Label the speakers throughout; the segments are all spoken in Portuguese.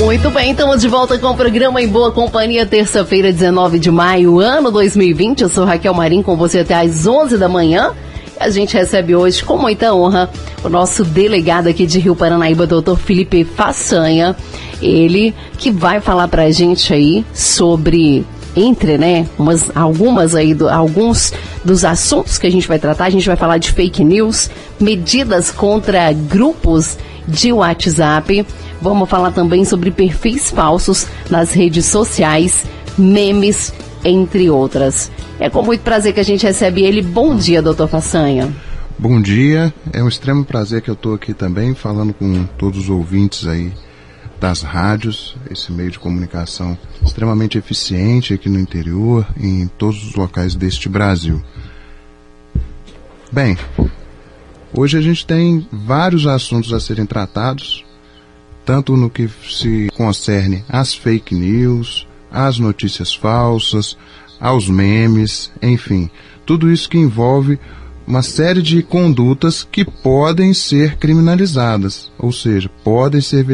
Speaker 1: Muito bem, estamos de volta com o programa Em Boa Companhia, terça-feira, 19 de maio, ano 2020. Eu sou Raquel Marim, com você até às 11 da manhã. A gente recebe hoje, com muita honra, o nosso delegado aqui de Rio Paranaíba, doutor Felipe Façanha. Ele que vai falar pra gente aí sobre entre, né, umas, algumas aí, do, alguns dos assuntos que a gente vai tratar. A gente vai falar de fake news, medidas contra grupos de WhatsApp. Vamos falar também sobre perfis falsos nas redes sociais, memes, entre outras. É com muito prazer que a gente recebe ele. Bom dia, doutor Façanha.
Speaker 2: Bom dia, é um extremo prazer que eu estou aqui também falando com todos os ouvintes aí das rádios, esse meio de comunicação extremamente eficiente aqui no interior, em todos os locais deste Brasil. Bem, hoje a gente tem vários assuntos a serem tratados, tanto no que se concerne às fake news, às notícias falsas, aos memes, enfim, tudo isso que envolve uma série de condutas que podem ser criminalizadas, ou seja, podem ser,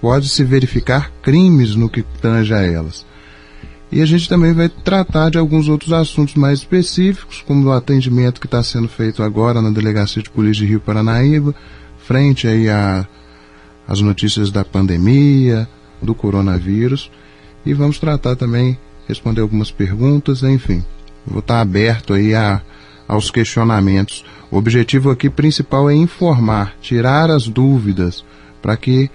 Speaker 2: pode se verificar crimes no que tange a elas. E a gente também vai tratar de alguns outros assuntos mais específicos, como o atendimento que está sendo feito agora na Delegacia de Polícia de Rio Paranaíba, frente aí a, as notícias da pandemia, do coronavírus, e vamos tratar também responder algumas perguntas, enfim. Vou estar aberto aí a, aos questionamentos. O objetivo aqui principal é informar, tirar as dúvidas, para que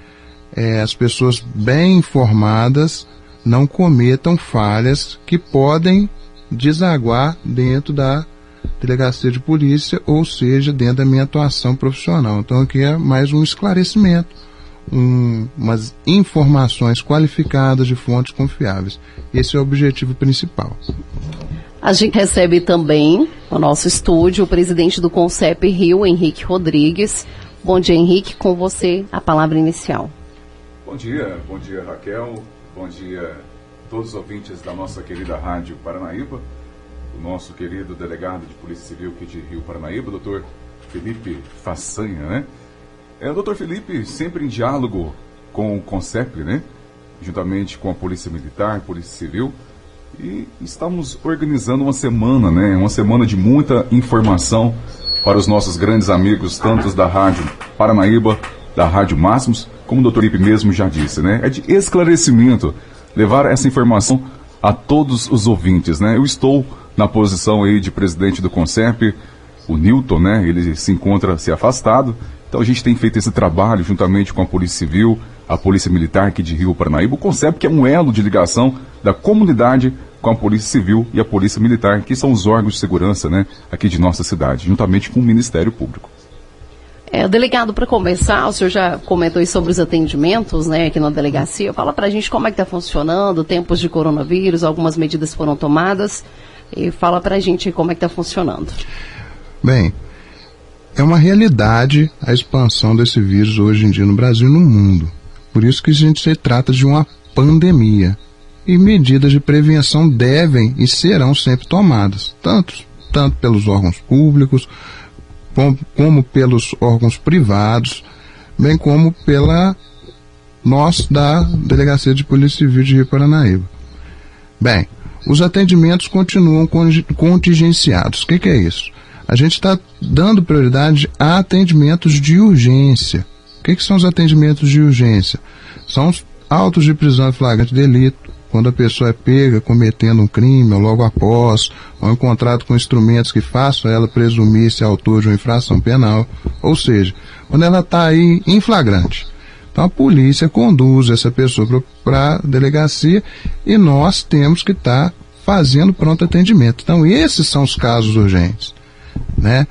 Speaker 2: é, as pessoas bem informadas não cometam falhas que podem desaguar dentro da delegacia de polícia, ou seja, dentro da minha atuação profissional. Então aqui é mais um esclarecimento um, umas informações qualificadas de fontes confiáveis. Esse é o objetivo principal.
Speaker 1: A gente recebe também no nosso estúdio o presidente do Concep Rio, Henrique Rodrigues. Bom dia, Henrique. Com você, a palavra inicial.
Speaker 3: Bom dia, bom dia, Raquel. Bom dia a todos os ouvintes da nossa querida Rádio Paranaíba. O nosso querido delegado de Polícia Civil aqui de Rio Paranaíba, doutor Felipe Façanha, né? É, o doutor Felipe, sempre em diálogo com o CONCEP, né? Juntamente com a Polícia Militar, Polícia Civil. E estamos organizando uma semana, né? Uma semana de muita informação para os nossos grandes amigos, tanto da Rádio Paranaíba, da Rádio Máximos, como o doutor Felipe mesmo já disse, né? É de esclarecimento, levar essa informação a todos os ouvintes, né? Eu estou na posição aí de presidente do CONCEP, o Newton, né? Ele se encontra se afastado então a gente tem feito esse trabalho juntamente com a Polícia Civil, a Polícia Militar aqui de Rio Paranaíba, o conceito que é um elo de ligação da comunidade com a Polícia Civil e a Polícia Militar, que são os órgãos de segurança né, aqui de nossa cidade, juntamente com o Ministério Público.
Speaker 1: É, delegado, para começar, o senhor já comentou sobre os atendimentos né, aqui na delegacia. Fala para a gente como é que está funcionando, tempos de coronavírus, algumas medidas foram tomadas. E fala para a gente como é que está funcionando.
Speaker 2: Bem, é uma realidade a expansão desse vírus hoje em dia no Brasil e no mundo. Por isso que a gente se trata de uma pandemia. E medidas de prevenção devem e serão sempre tomadas, tanto, tanto pelos órgãos públicos, como, como pelos órgãos privados, bem como pela nós da Delegacia de Polícia Civil de Rio Paranaíba. Bem, os atendimentos continuam contingenciados. O que, que é isso? a gente está dando prioridade a atendimentos de urgência. Que, que, são os atendimentos de urgência? São os autos de prisão em flagrante delito, quando a pessoa é pega cometendo um crime ou logo após, ou encontrado com instrumentos que façam ela presumir-se autor de uma infração penal, ou seja, quando ela está aí em flagrante. Então a polícia conduz essa pessoa para a delegacia e nós temos que estar tá fazendo pronto atendimento. Então esses são os casos urgentes né?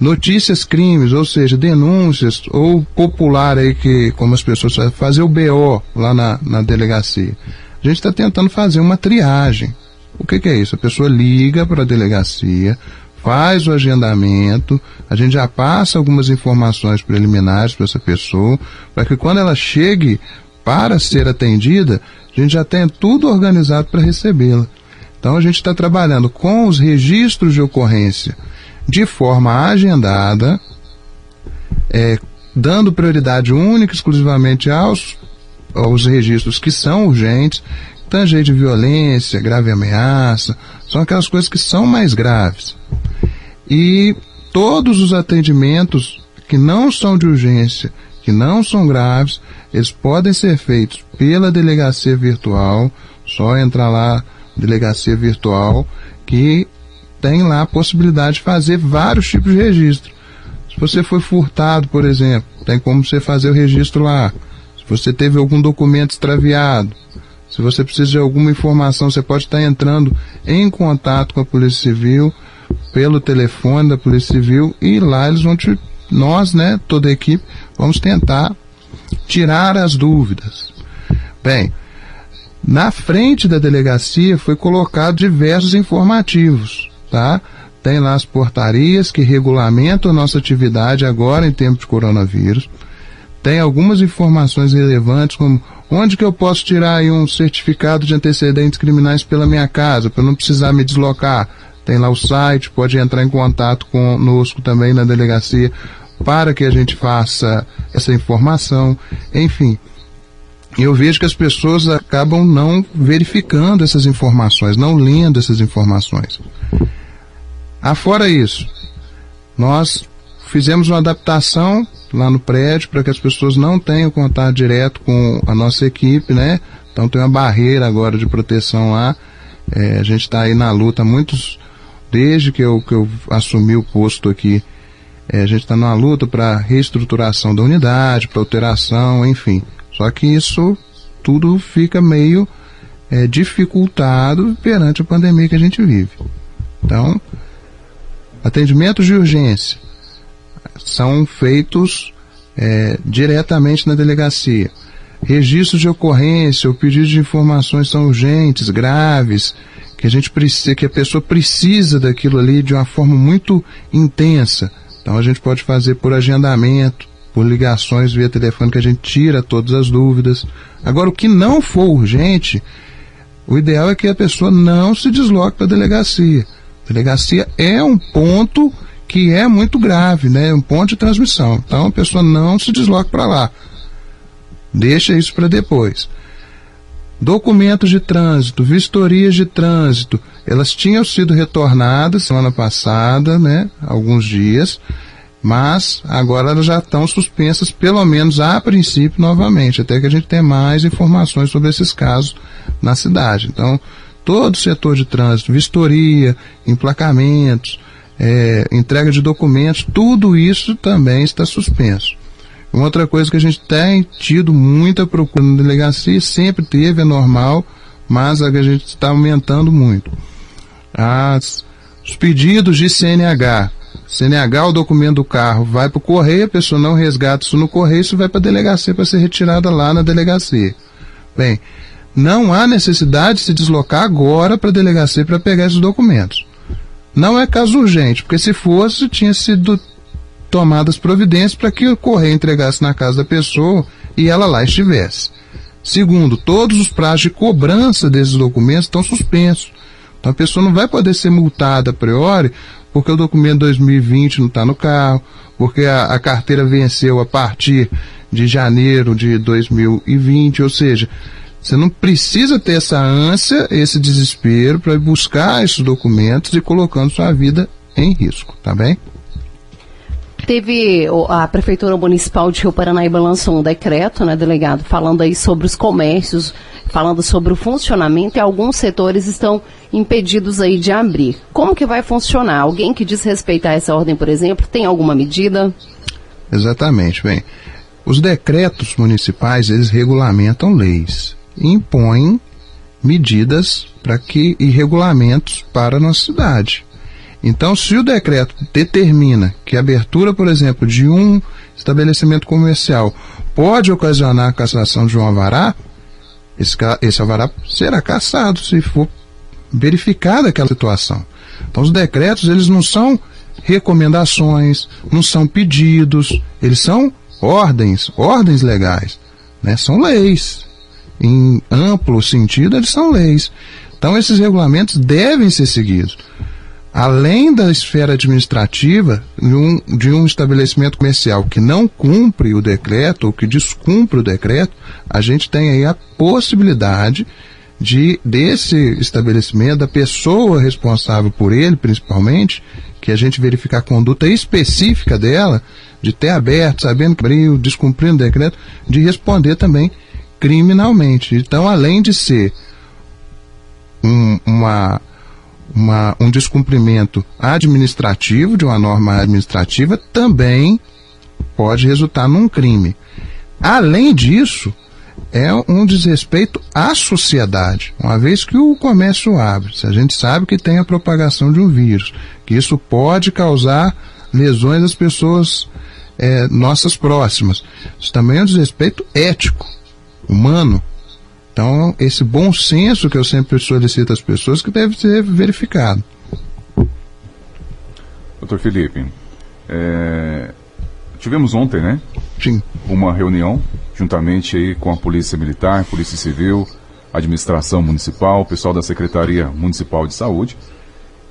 Speaker 2: Notícias crimes, ou seja, denúncias, ou popular aí que, como as pessoas fazem, fazer o BO lá na, na delegacia. A gente está tentando fazer uma triagem. O que, que é isso? A pessoa liga para a delegacia, faz o agendamento, a gente já passa algumas informações preliminares para essa pessoa, para que quando ela chegue para ser atendida, a gente já tenha tudo organizado para recebê-la. Então a gente está trabalhando com os registros de ocorrência de forma agendada, é, dando prioridade única exclusivamente aos, aos registros que são urgentes, tangente de violência, grave ameaça, são aquelas coisas que são mais graves. E todos os atendimentos que não são de urgência, que não são graves, eles podem ser feitos pela delegacia virtual, só entrar lá, delegacia virtual, que tem lá a possibilidade de fazer vários tipos de registro. Se você foi furtado, por exemplo, tem como você fazer o registro lá. Se você teve algum documento extraviado, se você precisa de alguma informação, você pode estar entrando em contato com a Polícia Civil pelo telefone da Polícia Civil e lá eles vão te, nós, né, toda a equipe, vamos tentar tirar as dúvidas. Bem, na frente da delegacia foi colocado diversos informativos, tá? Tem lá as portarias que regulamentam a nossa atividade agora em tempo de coronavírus. Tem algumas informações relevantes como onde que eu posso tirar um certificado de antecedentes criminais pela minha casa, para não precisar me deslocar. Tem lá o site, pode entrar em contato conosco também na delegacia para que a gente faça essa informação. Enfim, eu vejo que as pessoas acabam não verificando essas informações, não lendo essas informações. Afora isso, nós fizemos uma adaptação lá no prédio para que as pessoas não tenham contato direto com a nossa equipe, né? Então tem uma barreira agora de proteção lá. É, a gente está aí na luta, muitos, desde que eu, que eu assumi o posto aqui, é, a gente está numa luta para reestruturação da unidade, para alteração, enfim. Só que isso tudo fica meio é, dificultado perante a pandemia que a gente vive. Então, Atendimentos de urgência são feitos é, diretamente na delegacia. Registros de ocorrência ou pedidos de informações são urgentes, graves, que a gente precisa, que a pessoa precisa daquilo ali de uma forma muito intensa. Então a gente pode fazer por agendamento, por ligações via telefone que a gente tira todas as dúvidas. Agora o que não for urgente, o ideal é que a pessoa não se desloque para a delegacia. Delegacia é um ponto que é muito grave, né? Um ponto de transmissão. Então a pessoa não se desloca para lá. Deixa isso para depois. Documentos de trânsito, vistorias de trânsito, elas tinham sido retornadas semana passada, né? Alguns dias, mas agora elas já estão suspensas, pelo menos a princípio, novamente, até que a gente tenha mais informações sobre esses casos na cidade. Então, todo o setor de trânsito, vistoria, emplacamentos, é, entrega de documentos, tudo isso também está suspenso. Uma outra coisa que a gente tem tido muita procura na delegacia, sempre teve, é normal, mas a gente está aumentando muito. As, os pedidos de CNH. CNH, o documento do carro, vai para o correio, a pessoa não resgata isso no correio, isso vai para a delegacia para ser retirada lá na delegacia. Bem, não há necessidade de se deslocar agora para a delegacia para pegar esses documentos. Não é caso urgente, porque se fosse, tinha sido tomadas providências para que o correio entregasse na casa da pessoa e ela lá estivesse. Segundo, todos os prazos de cobrança desses documentos estão suspensos. Então a pessoa não vai poder ser multada a priori porque o documento 2020 não está no carro, porque a, a carteira venceu a partir de janeiro de 2020, ou seja, você não precisa ter essa ânsia, esse desespero para buscar esses documentos e colocando sua vida em risco, tá bem?
Speaker 1: Teve a Prefeitura Municipal de Rio Paranaíba lançou um decreto, né, delegado, falando aí sobre os comércios, falando sobre o funcionamento e alguns setores estão impedidos aí de abrir. Como que vai funcionar? Alguém que desrespeitar essa ordem, por exemplo, tem alguma medida?
Speaker 2: Exatamente, bem. Os decretos municipais, eles regulamentam leis impõem medidas para que e regulamentos para a nossa cidade. Então, se o decreto determina que a abertura, por exemplo, de um estabelecimento comercial pode ocasionar a cassação de um alvará, esse, esse alvará será cassado se for verificada aquela situação. Então, os decretos, eles não são recomendações, não são pedidos, eles são ordens, ordens legais, né? são leis em amplo sentido, eles são leis. Então, esses regulamentos devem ser seguidos. além da esfera administrativa de um, de um estabelecimento comercial que não cumpre o decreto ou que descumpre o decreto, a gente tem aí a possibilidade de desse estabelecimento, da pessoa responsável por ele, principalmente, que a gente verificar a conduta específica dela, de ter aberto, sabendo que abriu, descumprindo o decreto, de responder também criminalmente. Então, além de ser um, uma uma, um descumprimento administrativo de uma norma administrativa também pode resultar num crime. Além disso, é um desrespeito à sociedade, uma vez que o comércio abre. Se a gente sabe que tem a propagação de um vírus, que isso pode causar lesões às pessoas é, nossas próximas. Isso também é um desrespeito ético, humano, então, esse bom senso que eu sempre solicito às pessoas que deve ser verificado.
Speaker 3: Doutor Felipe, é... tivemos ontem, né?
Speaker 2: Sim.
Speaker 3: Uma reunião, juntamente aí com a Polícia Militar, Polícia Civil, Administração Municipal, pessoal da Secretaria Municipal de Saúde.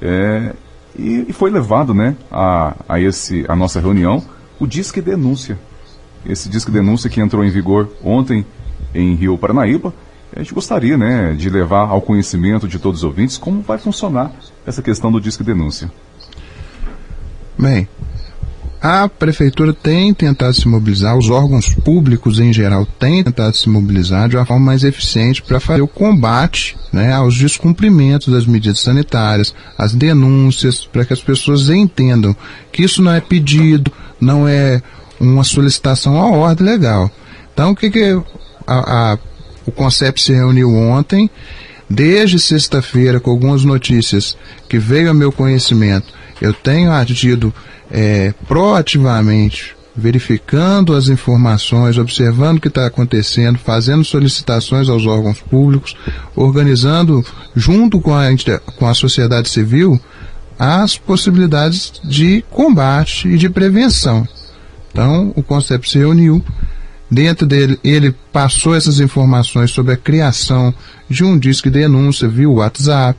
Speaker 3: É... E, e, foi levado, né, a, a, esse, a nossa reunião, o Disque Denúncia. Esse Disque Denúncia que entrou em vigor ontem em Rio Paranaíba a gente gostaria né, de levar ao conhecimento de todos os ouvintes como vai funcionar essa questão do Disque Denúncia.
Speaker 2: Bem, a prefeitura tem tentado se mobilizar, os órgãos públicos em geral têm tentado se mobilizar de uma forma mais eficiente para fazer o combate né, aos descumprimentos das medidas sanitárias, as denúncias, para que as pessoas entendam que isso não é pedido, não é uma solicitação à ordem legal. Então, o que, que a, a o CONCEP se reuniu ontem, desde sexta-feira, com algumas notícias que veio a meu conhecimento. Eu tenho agido é, proativamente, verificando as informações, observando o que está acontecendo, fazendo solicitações aos órgãos públicos, organizando, junto com a, com a sociedade civil, as possibilidades de combate e de prevenção. Então, o CONCEP se reuniu Dentro dele, ele passou essas informações sobre a criação de um disco de denúncia via WhatsApp,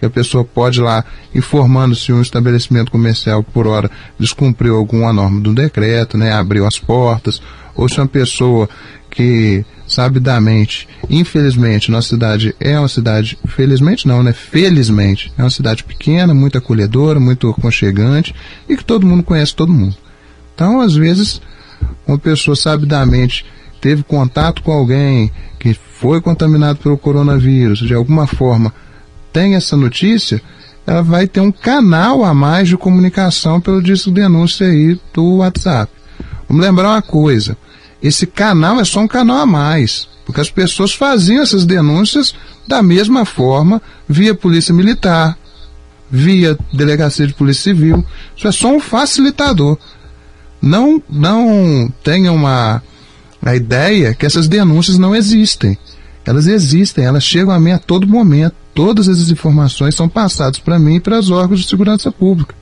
Speaker 2: que a pessoa pode ir lá informando se um estabelecimento comercial por hora descumpriu alguma norma do decreto, né, abriu as portas, ou se uma pessoa que sabidamente, infelizmente, nossa cidade é uma cidade, felizmente não, né, felizmente, é uma cidade pequena, muito acolhedora, muito aconchegante e que todo mundo conhece todo mundo. Então, às vezes, uma pessoa sabidamente teve contato com alguém que foi contaminado pelo coronavírus, de alguma forma tem essa notícia, ela vai ter um canal a mais de comunicação pelo disco denúncia aí do WhatsApp. Vamos lembrar uma coisa: esse canal é só um canal a mais, porque as pessoas faziam essas denúncias da mesma forma via polícia militar, via delegacia de polícia civil. Isso é só um facilitador não, não tenham uma, a ideia que essas denúncias não existem. Elas existem, elas chegam a mim a todo momento. Todas essas informações são passadas para mim e para os órgãos de segurança pública.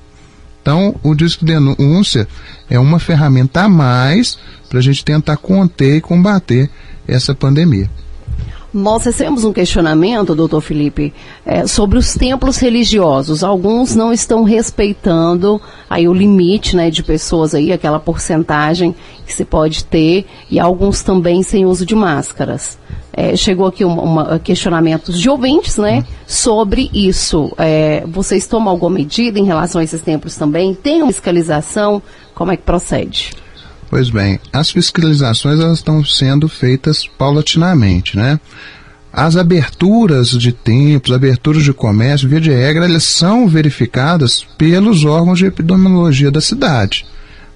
Speaker 2: Então, o disco de denúncia é uma ferramenta a mais para a gente tentar conter e combater essa pandemia.
Speaker 1: Nós recebemos um questionamento, doutor Felipe, é, sobre os templos religiosos. Alguns não estão respeitando aí o limite né, de pessoas aí, aquela porcentagem que se pode ter, e alguns também sem uso de máscaras. É, chegou aqui uma, uma, questionamentos de ouvintes, né, sobre isso. É, vocês tomam alguma medida em relação a esses templos também? Tem uma fiscalização? Como é que procede?
Speaker 2: Pois bem, as fiscalizações elas estão sendo feitas paulatinamente, né? As aberturas de templos, aberturas de comércio, via de regra, elas são verificadas pelos órgãos de epidemiologia da cidade.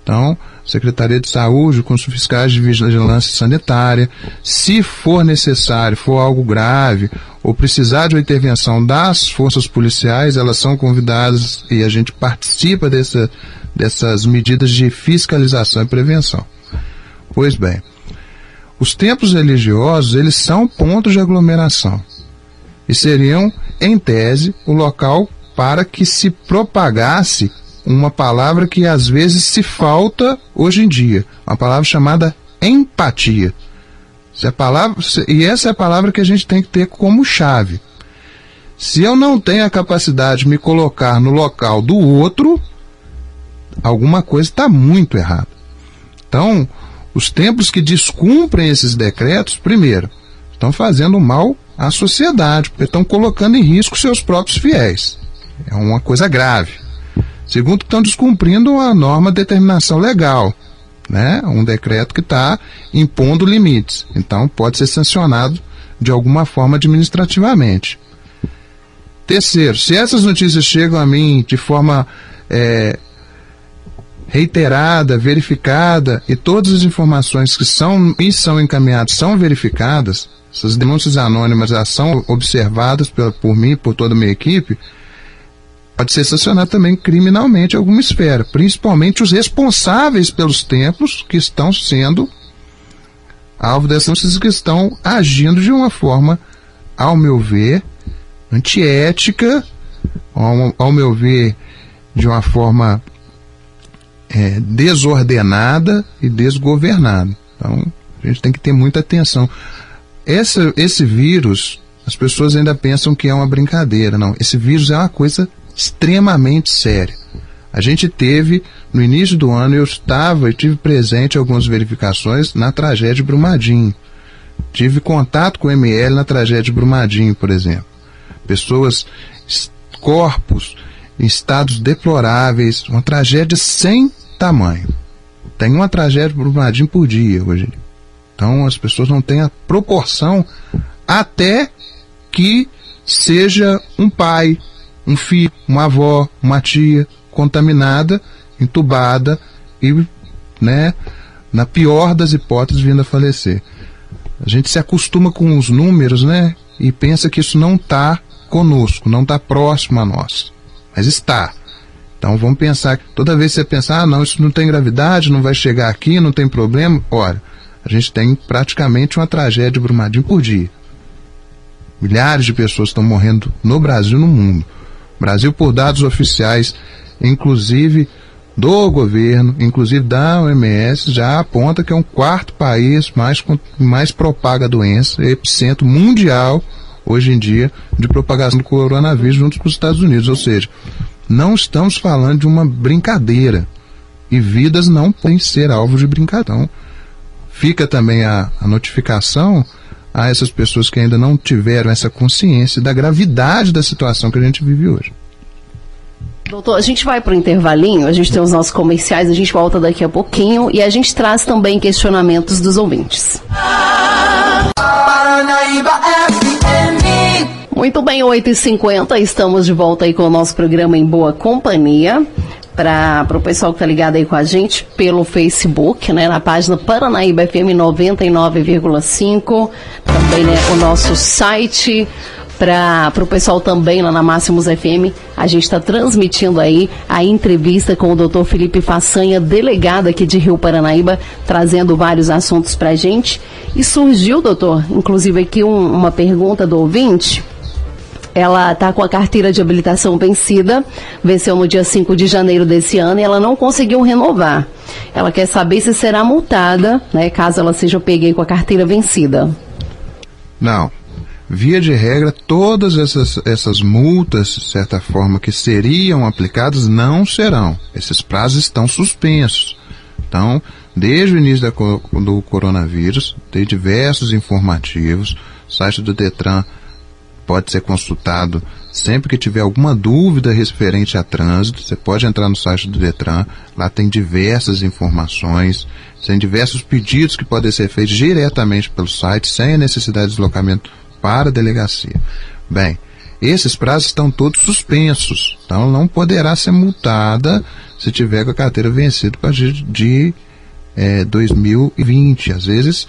Speaker 2: Então, Secretaria de Saúde, com os fiscais de vigilância sanitária, se for necessário, for algo grave, ou precisar de uma intervenção das forças policiais, elas são convidadas e a gente participa dessa, dessas medidas de fiscalização e prevenção. Pois bem, os templos religiosos, eles são pontos de aglomeração e seriam, em tese, o local para que se propagasse uma palavra que às vezes se falta hoje em dia, uma palavra chamada empatia. Se a palavra, e essa é a palavra que a gente tem que ter como chave. Se eu não tenho a capacidade de me colocar no local do outro, alguma coisa está muito errada. Então, os templos que descumprem esses decretos, primeiro, estão fazendo mal à sociedade, porque estão colocando em risco seus próprios fiéis. É uma coisa grave. Segundo, estão descumprindo a norma de determinação legal, né? um decreto que está impondo limites. Então, pode ser sancionado de alguma forma administrativamente. Terceiro, se essas notícias chegam a mim de forma é, reiterada, verificada e todas as informações que são e são encaminhadas são verificadas, essas denúncias anônimas já são observadas por, mim por toda a minha equipe, pode ser sancionado também criminalmente alguma esfera, principalmente os responsáveis pelos templos que estão sendo alvo dessas denúncias que estão agindo de uma forma, ao meu ver, antiética, ao, ao meu ver, de uma forma é, desordenada e desgovernada. Então, a gente tem que ter muita atenção. Essa, esse vírus, as pessoas ainda pensam que é uma brincadeira. Não, esse vírus é uma coisa extremamente séria. A gente teve, no início do ano, eu estava e tive presente algumas verificações na tragédia de Brumadinho. Tive contato com o ML na tragédia de Brumadinho, por exemplo. Pessoas, corpos em estados deploráveis, uma tragédia sem tamanho. Tem uma tragédia por Brumadinho por dia hoje. Então as pessoas não têm a proporção até que seja um pai, um filho, uma avó, uma tia contaminada, entubada e, né, na pior das hipóteses, vindo a falecer. A gente se acostuma com os números, né, e pensa que isso não está conosco, não está próximo a nós. Mas está. Então vamos pensar toda vez que você pensar, ah, não, isso não tem gravidade, não vai chegar aqui, não tem problema. Olha, a gente tem praticamente uma tragédia Brumadinho por dia. Milhares de pessoas estão morrendo no Brasil e no mundo. Brasil, por dados oficiais, inclusive do governo, inclusive da OMS, já aponta que é um quarto país mais, mais propaga a doença, epicentro mundial, hoje em dia, de propagação do coronavírus junto com os Estados Unidos. Ou seja, não estamos falando de uma brincadeira. E vidas não podem ser alvo de brincadeira. Então, fica também a, a notificação a essas pessoas que ainda não tiveram essa consciência da gravidade da situação que a gente vive hoje.
Speaker 1: Doutor, a gente vai para o intervalinho, a gente tem os nossos comerciais, a gente volta daqui a pouquinho e a gente traz também questionamentos dos ouvintes. Paranaíba muito bem, 8h50, estamos de volta aí com o nosso programa Em Boa Companhia. Para o pessoal que está ligado aí com a gente pelo Facebook, né, na página Paranaíba FM 99,5. Também né, o nosso site para o pessoal também lá na Máximos FM. A gente está transmitindo aí a entrevista com o doutor Felipe Façanha, delegado aqui de Rio Paranaíba, trazendo vários assuntos para a gente. E surgiu, doutor, inclusive aqui um, uma pergunta do ouvinte ela está com a carteira de habilitação vencida, venceu no dia 5 de janeiro desse ano e ela não conseguiu renovar. Ela quer saber se será multada, né, caso ela seja peguei com a carteira vencida.
Speaker 2: Não. Via de regra, todas essas, essas multas, de certa forma, que seriam aplicadas, não serão. Esses prazos estão suspensos. Então, desde o início da, do coronavírus, tem diversos informativos, site do Detran pode ser consultado sempre que tiver alguma dúvida referente a trânsito. Você pode entrar no site do Detran, lá tem diversas informações, tem diversos pedidos que podem ser feitos diretamente pelo site, sem a necessidade de deslocamento para a delegacia. Bem, esses prazos estão todos suspensos, então não poderá ser multada se tiver com a carteira vencida a partir de é, 2020. Às vezes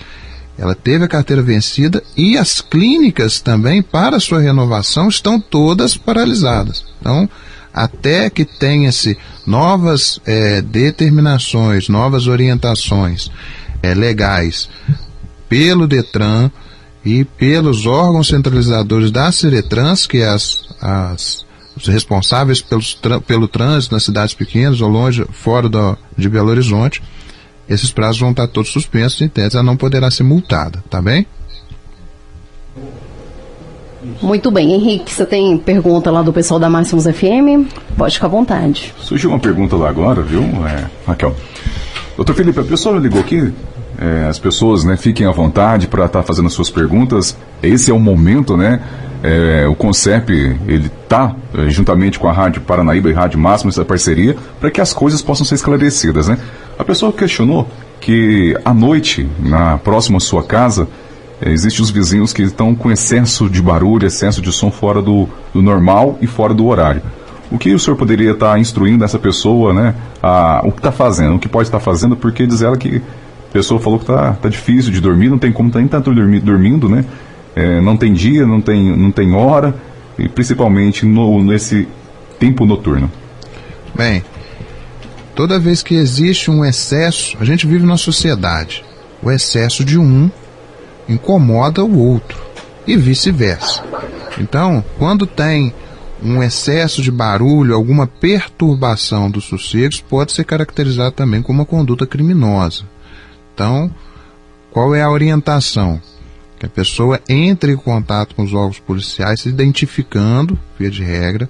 Speaker 2: ela teve a carteira vencida e as clínicas também, para sua renovação, estão todas paralisadas. Então, até que tenha-se novas é, determinações, novas orientações é, legais pelo DETRAN e pelos órgãos centralizadores da Ciretrans, que é as, as os responsáveis pelos, pelo trânsito nas cidades pequenas ou longe, fora do, de Belo Horizonte, esses prazos vão estar todos suspensos e em tese ela não poderá ser multada, tá bem?
Speaker 1: Muito bem. Henrique, você tem pergunta lá do pessoal da Máximos FM? Pode ficar à vontade.
Speaker 3: Surgiu uma pergunta lá agora, viu, é, Raquel? Doutor Felipe, a pessoa ligou aqui, é, as pessoas né, fiquem à vontade para estar tá fazendo as suas perguntas. Esse é o momento, né? É, o CONCEP, ele está, é, juntamente com a Rádio Paranaíba e Rádio Máximo, essa parceria, para que as coisas possam ser esclarecidas, né? A pessoa questionou que à noite, na próxima sua casa, é, existem os vizinhos que estão com excesso de barulho, excesso de som fora do, do normal e fora do horário. O que o senhor poderia estar tá instruindo essa pessoa, né? A, o que está fazendo, o que pode estar tá fazendo, porque diz ela que a pessoa falou que está tá difícil de dormir, não tem como nem estar tá dormindo, né? É, não tem dia, não tem, não tem hora, e principalmente no, nesse tempo noturno.
Speaker 2: Bem, toda vez que existe um excesso, a gente vive numa sociedade. O excesso de um incomoda o outro e vice-versa. Então, quando tem um excesso de barulho, alguma perturbação dos sossegos, pode ser caracterizado também como uma conduta criminosa. Então, qual é a orientação? que a pessoa entre em contato com os órgãos policiais, se identificando, via de regra,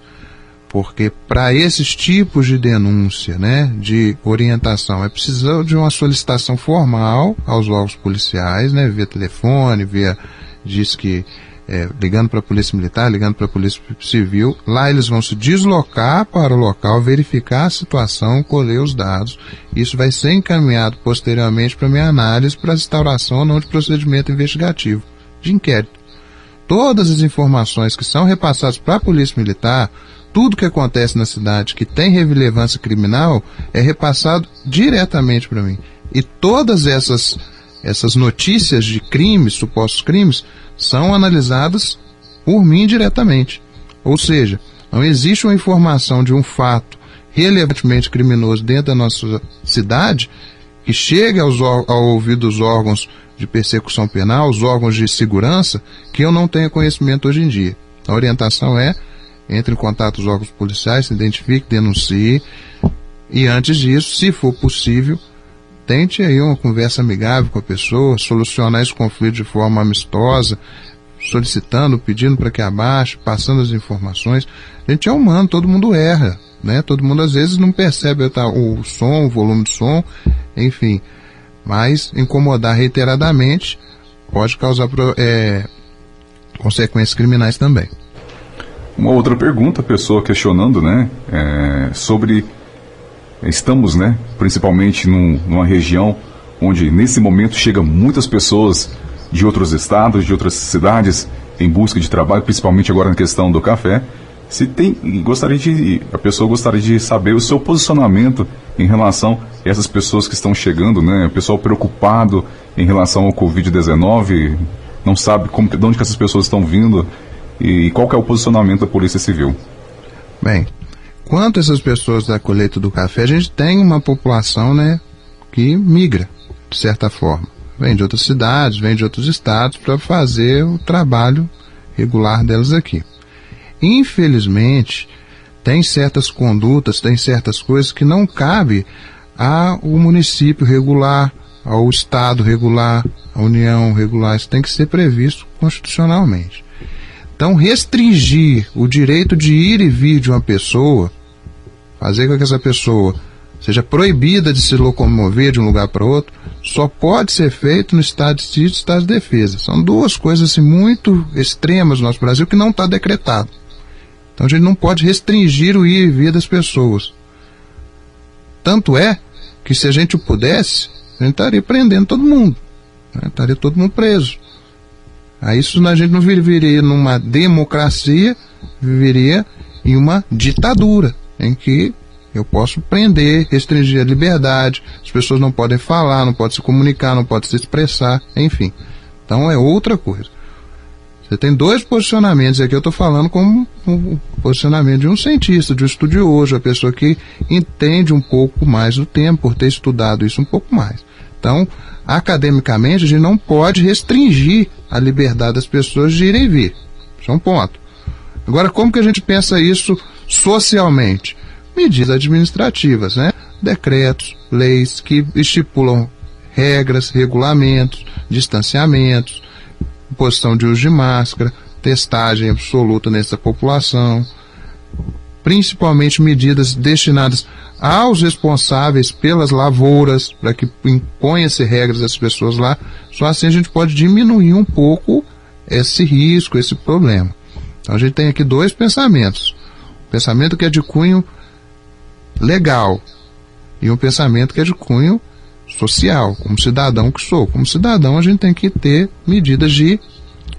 Speaker 2: porque para esses tipos de denúncia, né, de orientação, é preciso de uma solicitação formal aos órgãos policiais, né, via telefone, via diz que é, ligando para a polícia militar, ligando para a polícia civil, lá eles vão se deslocar para o local, verificar a situação, colher os dados. Isso vai ser encaminhado posteriormente para minha análise para instauração ou não de procedimento investigativo, de inquérito. Todas as informações que são repassadas para a polícia militar, tudo que acontece na cidade que tem relevância criminal é repassado diretamente para mim. E todas essas essas notícias de crimes, supostos crimes, são analisadas por mim diretamente. Ou seja, não existe uma informação de um fato relevantemente criminoso dentro da nossa cidade que chegue aos, ao ouvido dos órgãos de persecução penal, os órgãos de segurança, que eu não tenha conhecimento hoje em dia. A orientação é entre em contato com os órgãos policiais, se identifique, denuncie e antes disso, se for possível, tente aí uma conversa amigável com a pessoa, solucionar esse conflito de forma amistosa, solicitando, pedindo para que abaixe, passando as informações. A gente é humano, todo mundo erra, né? Todo mundo às vezes não percebe o som, o volume do som, enfim. Mas incomodar reiteradamente pode causar é, consequências criminais também.
Speaker 3: Uma outra pergunta, pessoa questionando, né, é, sobre estamos, né, principalmente num, numa região onde nesse momento chegam muitas pessoas de outros estados, de outras cidades em busca de trabalho, principalmente agora na questão do café. Se tem, gostaria de, a pessoa gostaria de saber o seu posicionamento em relação a essas pessoas que estão chegando, né? O pessoal preocupado em relação ao Covid-19, não sabe como, de onde que essas pessoas estão vindo e qual é o posicionamento da Polícia Civil.
Speaker 2: Bem, quanto essas pessoas da colheita do café, a gente tem uma população, né, que migra, de certa forma. Vem de outras cidades, vem de outros estados para fazer o trabalho regular delas aqui. Infelizmente, tem certas condutas, tem certas coisas que não cabe ao município regular, ao estado regular, à União regular. Isso tem que ser previsto constitucionalmente. Então, restringir o direito de ir e vir de uma pessoa, fazer com que essa pessoa seja proibida de se locomover de um lugar para outro, só pode ser feito no estado de sítio e estado de defesa. São duas coisas assim, muito extremas no nosso Brasil que não está decretado. Então a gente não pode restringir o ir e vir das pessoas. Tanto é que se a gente pudesse, a gente estaria prendendo todo mundo. Né? Estaria todo mundo preso. Aí isso a gente não viveria numa democracia, viveria em uma ditadura, em que eu posso prender, restringir a liberdade, as pessoas não podem falar, não podem se comunicar, não podem se expressar, enfim. Então é outra coisa. Você tem dois posicionamentos, aqui eu estou falando como o posicionamento de um cientista, de um estudioso, a pessoa que entende um pouco mais do tempo, por ter estudado isso um pouco mais. Então, academicamente, a gente não pode restringir a liberdade das pessoas de irem e vir. Isso é um ponto. Agora, como que a gente pensa isso socialmente? Medidas administrativas, né? Decretos, leis que estipulam regras, regulamentos, distanciamentos, imposição de uso de máscara, testagem absoluta nessa população, principalmente medidas destinadas aos responsáveis pelas lavouras, para que imponha-se regras às pessoas lá. Só assim a gente pode diminuir um pouco esse risco, esse problema. Então a gente tem aqui dois pensamentos. Um pensamento que é de cunho legal e um pensamento que é de cunho social, como cidadão que sou. Como cidadão a gente tem que ter medidas de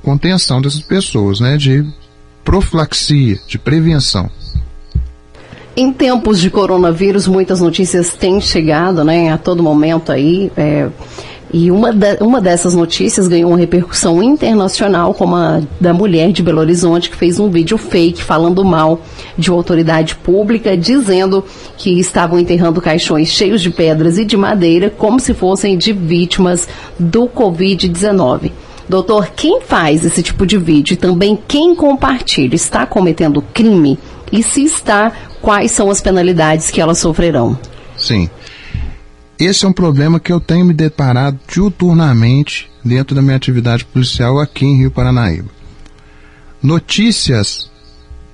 Speaker 2: contenção dessas pessoas, né? De profilaxia, de prevenção.
Speaker 1: Em tempos de coronavírus, muitas notícias têm chegado, né, a todo momento aí. É, e uma, de, uma dessas notícias ganhou uma repercussão internacional, como a da mulher de Belo Horizonte, que fez um vídeo fake falando mal de uma autoridade pública, dizendo que estavam enterrando caixões cheios de pedras e de madeira, como se fossem de vítimas do Covid-19. Doutor, quem faz esse tipo de vídeo e também quem compartilha está cometendo crime? E se está, quais são as penalidades que elas sofrerão?
Speaker 2: Sim. Esse é um problema que eu tenho me deparado diuturnamente dentro da minha atividade policial aqui em Rio Paranaíba. Notícias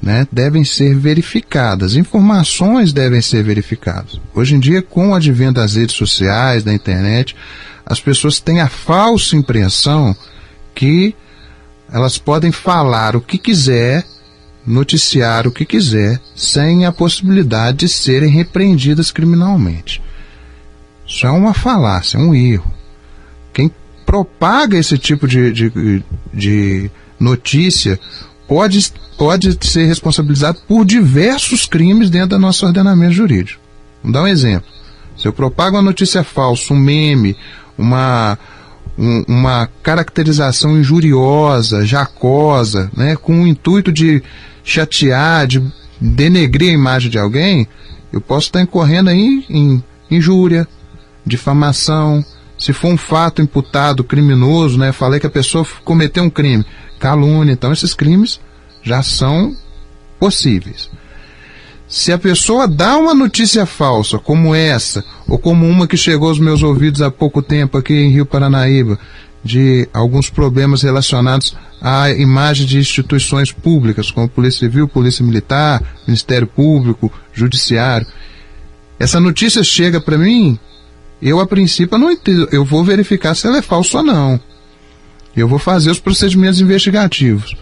Speaker 2: né, devem ser verificadas, informações devem ser verificadas. Hoje em dia, com o advento das redes sociais, da internet, as pessoas têm a falsa impressão que elas podem falar o que quiser noticiar o que quiser sem a possibilidade de serem repreendidas criminalmente. Isso é uma falácia, é um erro. Quem propaga esse tipo de, de, de notícia pode, pode ser responsabilizado por diversos crimes dentro do nosso ordenamento jurídico. Vamos dar um exemplo. Se eu propago uma notícia falsa, um meme, uma, um, uma caracterização injuriosa, jacosa, né, com o intuito de chatear, de denegrir a imagem de alguém, eu posso estar incorrendo aí em injúria, difamação, se for um fato imputado criminoso, né, falei que a pessoa cometeu um crime, calúnia, então esses crimes já são possíveis. Se a pessoa dá uma notícia falsa, como essa, ou como uma que chegou aos meus ouvidos há pouco tempo aqui em Rio Paranaíba, de alguns problemas relacionados à imagem de instituições públicas, como Polícia Civil, Polícia Militar, Ministério Público, Judiciário. Essa notícia chega para mim, eu a princípio não entendo, eu vou verificar se ela é falsa ou não. Eu vou fazer os procedimentos investigativos.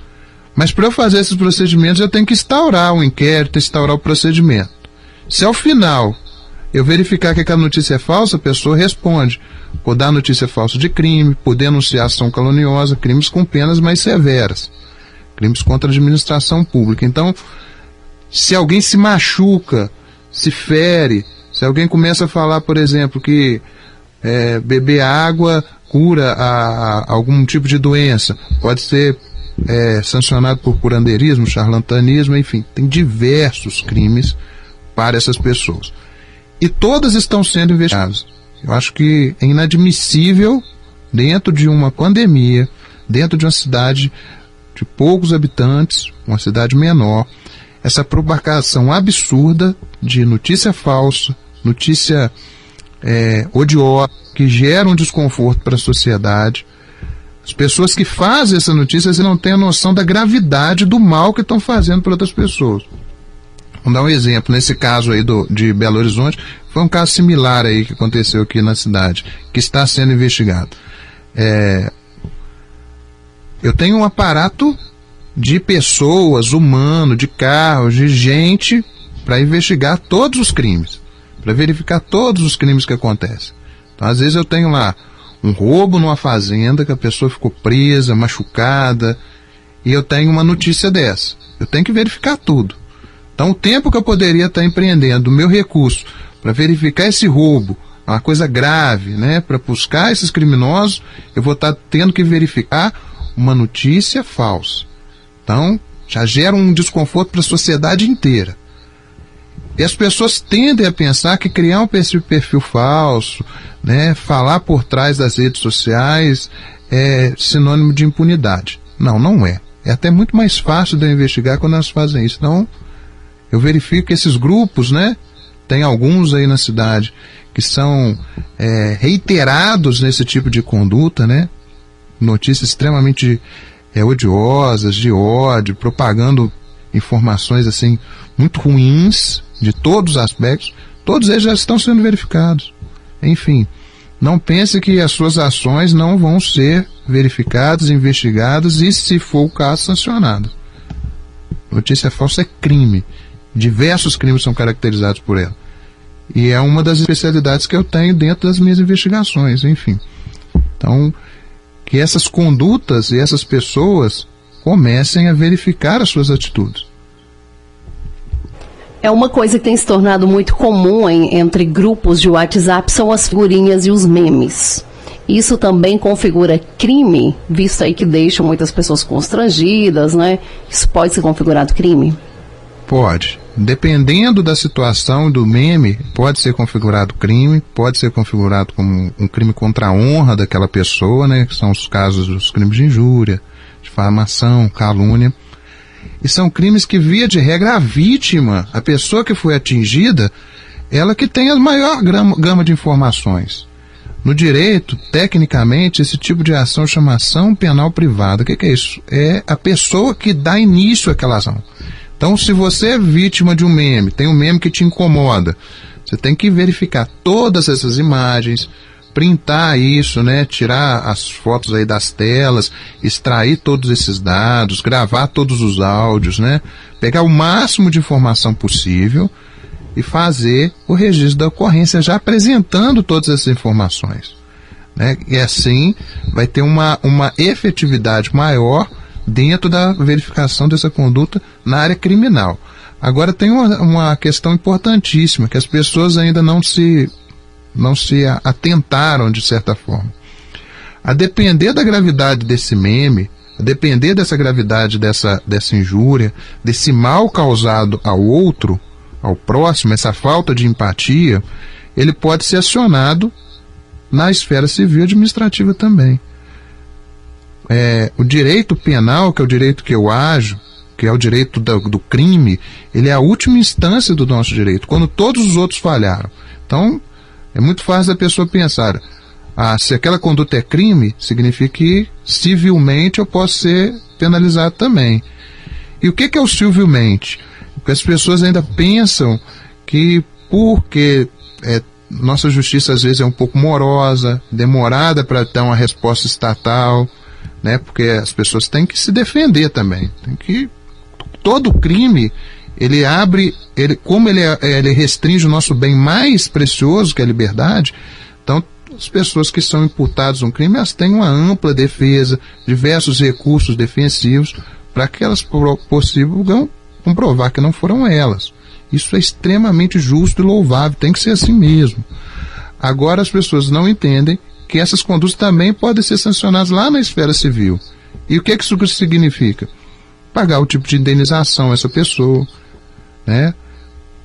Speaker 2: Mas para eu fazer esses procedimentos eu tenho que instaurar o um inquérito, instaurar o procedimento. Se ao final eu verificar que aquela notícia é falsa, a pessoa responde por dar notícia falsa de crime, por denunciar ação caluniosa, crimes com penas mais severas, crimes contra a administração pública. Então, se alguém se machuca, se fere, se alguém começa a falar, por exemplo, que é, beber água cura a, a algum tipo de doença, pode ser é, sancionado por curandeirismo, charlatanismo, enfim, tem diversos crimes para essas pessoas e todas estão sendo investigadas. Eu acho que é inadmissível, dentro de uma pandemia, dentro de uma cidade de poucos habitantes, uma cidade menor, essa propagação absurda de notícia falsa, notícia é, odiosa, que gera um desconforto para a sociedade. As pessoas que fazem essa notícia não têm a noção da gravidade do mal que estão fazendo para outras pessoas. Vamos dar um exemplo. Nesse caso aí do, de Belo Horizonte, foi um caso similar aí que aconteceu aqui na cidade, que está sendo investigado. É, eu tenho um aparato de pessoas, humano, de carros, de gente, para investigar todos os crimes, para verificar todos os crimes que acontecem. Então, às vezes eu tenho lá um roubo numa fazenda que a pessoa ficou presa, machucada, e eu tenho uma notícia dessa. Eu tenho que verificar tudo. Então, o tempo que eu poderia estar empreendendo, o meu recurso, para verificar esse roubo, uma coisa grave, né, para buscar esses criminosos, eu vou estar tendo que verificar uma notícia falsa. Então, já gera um desconforto para a sociedade inteira. E as pessoas tendem a pensar que criar um perfil, perfil falso, né, falar por trás das redes sociais é sinônimo de impunidade. Não, não é. É até muito mais fácil de eu investigar quando elas fazem isso. Então, eu verifico que esses grupos, né? Tem alguns aí na cidade que são é, reiterados nesse tipo de conduta, né? Notícias extremamente é, odiosas, de ódio, propagando informações assim muito ruins de todos os aspectos, todos eles já estão sendo verificados. Enfim, não pense que as suas ações não vão ser verificadas, investigadas e, se for o caso, sancionadas. Notícia falsa é crime. Diversos crimes são caracterizados por ela. E é uma das especialidades que eu tenho dentro das minhas investigações, enfim. Então, que essas condutas e essas pessoas comecem a verificar as suas atitudes.
Speaker 1: É uma coisa que tem se tornado muito comum em, entre grupos de WhatsApp são as figurinhas e os memes. Isso também configura crime, visto aí que deixa muitas pessoas constrangidas, né? Isso pode ser configurado crime?
Speaker 2: Pode. Dependendo da situação do meme, pode ser configurado crime, pode ser configurado como um crime contra a honra daquela pessoa, né? Que são os casos dos crimes de injúria, difamação, calúnia. E são crimes que, via de regra, a vítima, a pessoa que foi atingida, ela que tem a maior gama de informações. No direito, tecnicamente, esse tipo de ação chama ação penal privada. O que, que é isso? É a pessoa que dá início àquela ação. Então, se você é vítima de um meme, tem um meme que te incomoda, você tem que verificar todas essas imagens, printar isso, né, tirar as fotos aí das telas, extrair todos esses dados, gravar todos os áudios, né, pegar o máximo de informação possível e fazer o registro da ocorrência já apresentando todas essas informações. Né? E assim vai ter uma, uma efetividade maior dentro da verificação dessa conduta na área criminal. Agora tem uma, uma questão importantíssima que as pessoas ainda não se não se atentaram de certa forma. A depender da gravidade desse meme, a depender dessa gravidade dessa, dessa injúria, desse mal causado ao outro, ao próximo, essa falta de empatia, ele pode ser acionado na esfera civil e administrativa também é, o direito penal, que é o direito que eu ajo, que é o direito do, do, crime, ele é a última instância do nosso direito, quando todos os outros falharam. Então, é muito fácil a pessoa pensar, ah, se aquela conduta é crime, significa que civilmente eu posso ser penalizado também. E o que, que é o civilmente? Porque as pessoas ainda pensam que porque é, nossa justiça às vezes é um pouco morosa, demorada para dar uma resposta estatal, né? Porque as pessoas têm que se defender também. Tem que todo crime ele abre, ele como ele, ele restringe o nosso bem mais precioso que é a liberdade, então as pessoas que são imputadas um crime elas têm uma ampla defesa, diversos recursos defensivos para que elas possível comprovar que não foram elas. Isso é extremamente justo e louvável, tem que ser assim mesmo. Agora as pessoas não entendem que essas condutas também podem ser sancionadas lá na esfera civil. E o que, é que isso significa? Pagar o tipo de indenização a essa pessoa, né?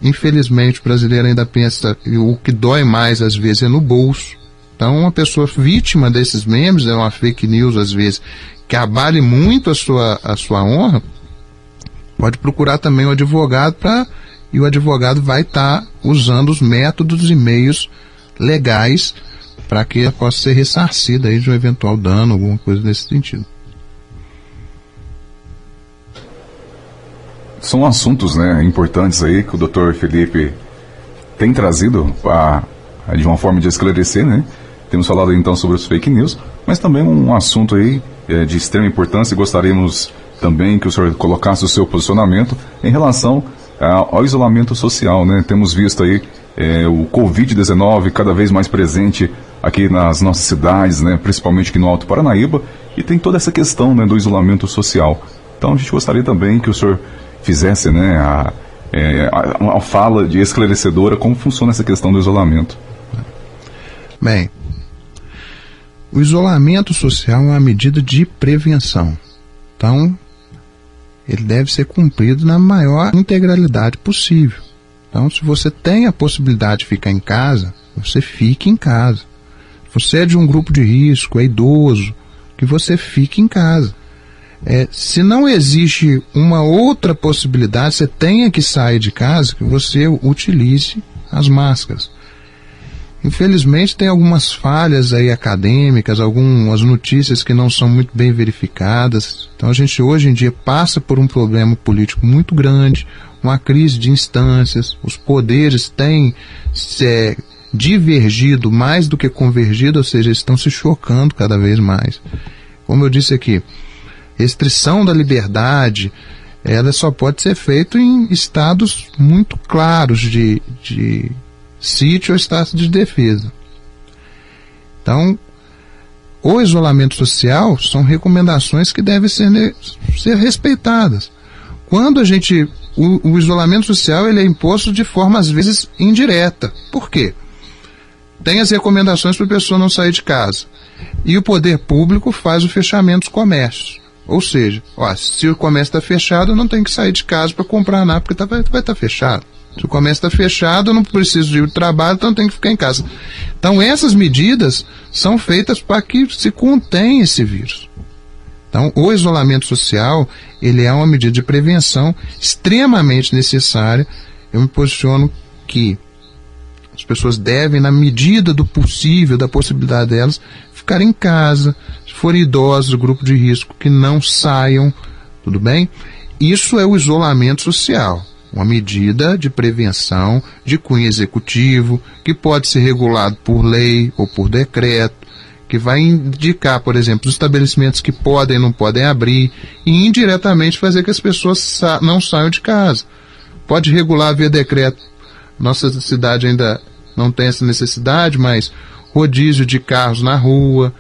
Speaker 2: Infelizmente o brasileiro ainda pensa o que dói mais às vezes é no bolso. Então uma pessoa vítima desses memes, é uma fake news às vezes, que abale muito a sua, a sua honra, pode procurar também um advogado para e o advogado vai estar tá usando os métodos e meios legais para que ela possa ser ressarcida aí de um eventual dano, alguma coisa nesse sentido.
Speaker 3: São assuntos né, importantes aí que o Dr. Felipe tem trazido pra, de uma forma de esclarecer, né? Temos falado então sobre os fake news, mas também um assunto aí é, de extrema importância e gostaríamos também que o senhor colocasse o seu posicionamento em relação ao isolamento social, né? Temos visto aí é, o Covid-19 cada vez mais presente aqui nas nossas cidades, né, principalmente aqui no Alto Paranaíba, e tem toda essa questão né, do isolamento social. Então a gente gostaria também que o senhor fizesse né, a, é, a, a fala de esclarecedora como funciona essa questão do isolamento.
Speaker 2: Bem, o isolamento social é uma medida de prevenção. Então, ele deve ser cumprido na maior integralidade possível. Então, se você tem a possibilidade de ficar em casa, você fique em casa você é de um grupo de risco, é idoso, que você fique em casa. É, se não existe uma outra possibilidade, você tenha que sair de casa, que você utilize as máscaras. Infelizmente tem algumas falhas aí acadêmicas, algumas notícias que não são muito bem verificadas. Então a gente hoje em dia passa por um problema político muito grande, uma crise de instâncias, os poderes têm é, divergido mais do que convergido, ou seja, estão se chocando cada vez mais. Como eu disse aqui, restrição da liberdade, ela só pode ser feita em estados muito claros de, de sítio ou estado de defesa. Então, o isolamento social são recomendações que devem ser, ser respeitadas. Quando a gente. O, o isolamento social ele é imposto de forma, às vezes, indireta. Por quê? Tem as recomendações para a pessoa não sair de casa. E o poder público faz o fechamento dos comércios. Ou seja, ó, se o comércio está fechado, eu não tenho que sair de casa para comprar nada, porque tá, vai estar tá fechado. Se o comércio está fechado, eu não preciso de trabalho, então eu tenho que ficar em casa. Então, essas medidas são feitas para que se contenha esse vírus. Então, o isolamento social, ele é uma medida de prevenção extremamente necessária. Eu me posiciono que as pessoas devem, na medida do possível, da possibilidade delas, ficar em casa. Se forem idosos, grupo de risco, que não saiam, tudo bem? Isso é o isolamento social uma medida de prevenção de cunho executivo, que pode ser regulado por lei ou por decreto, que vai indicar, por exemplo, os estabelecimentos que podem e não podem abrir, e indiretamente fazer que as pessoas sa não saiam de casa. Pode regular via decreto. Nossa cidade ainda não tem essa necessidade, mas rodízio de carros na rua,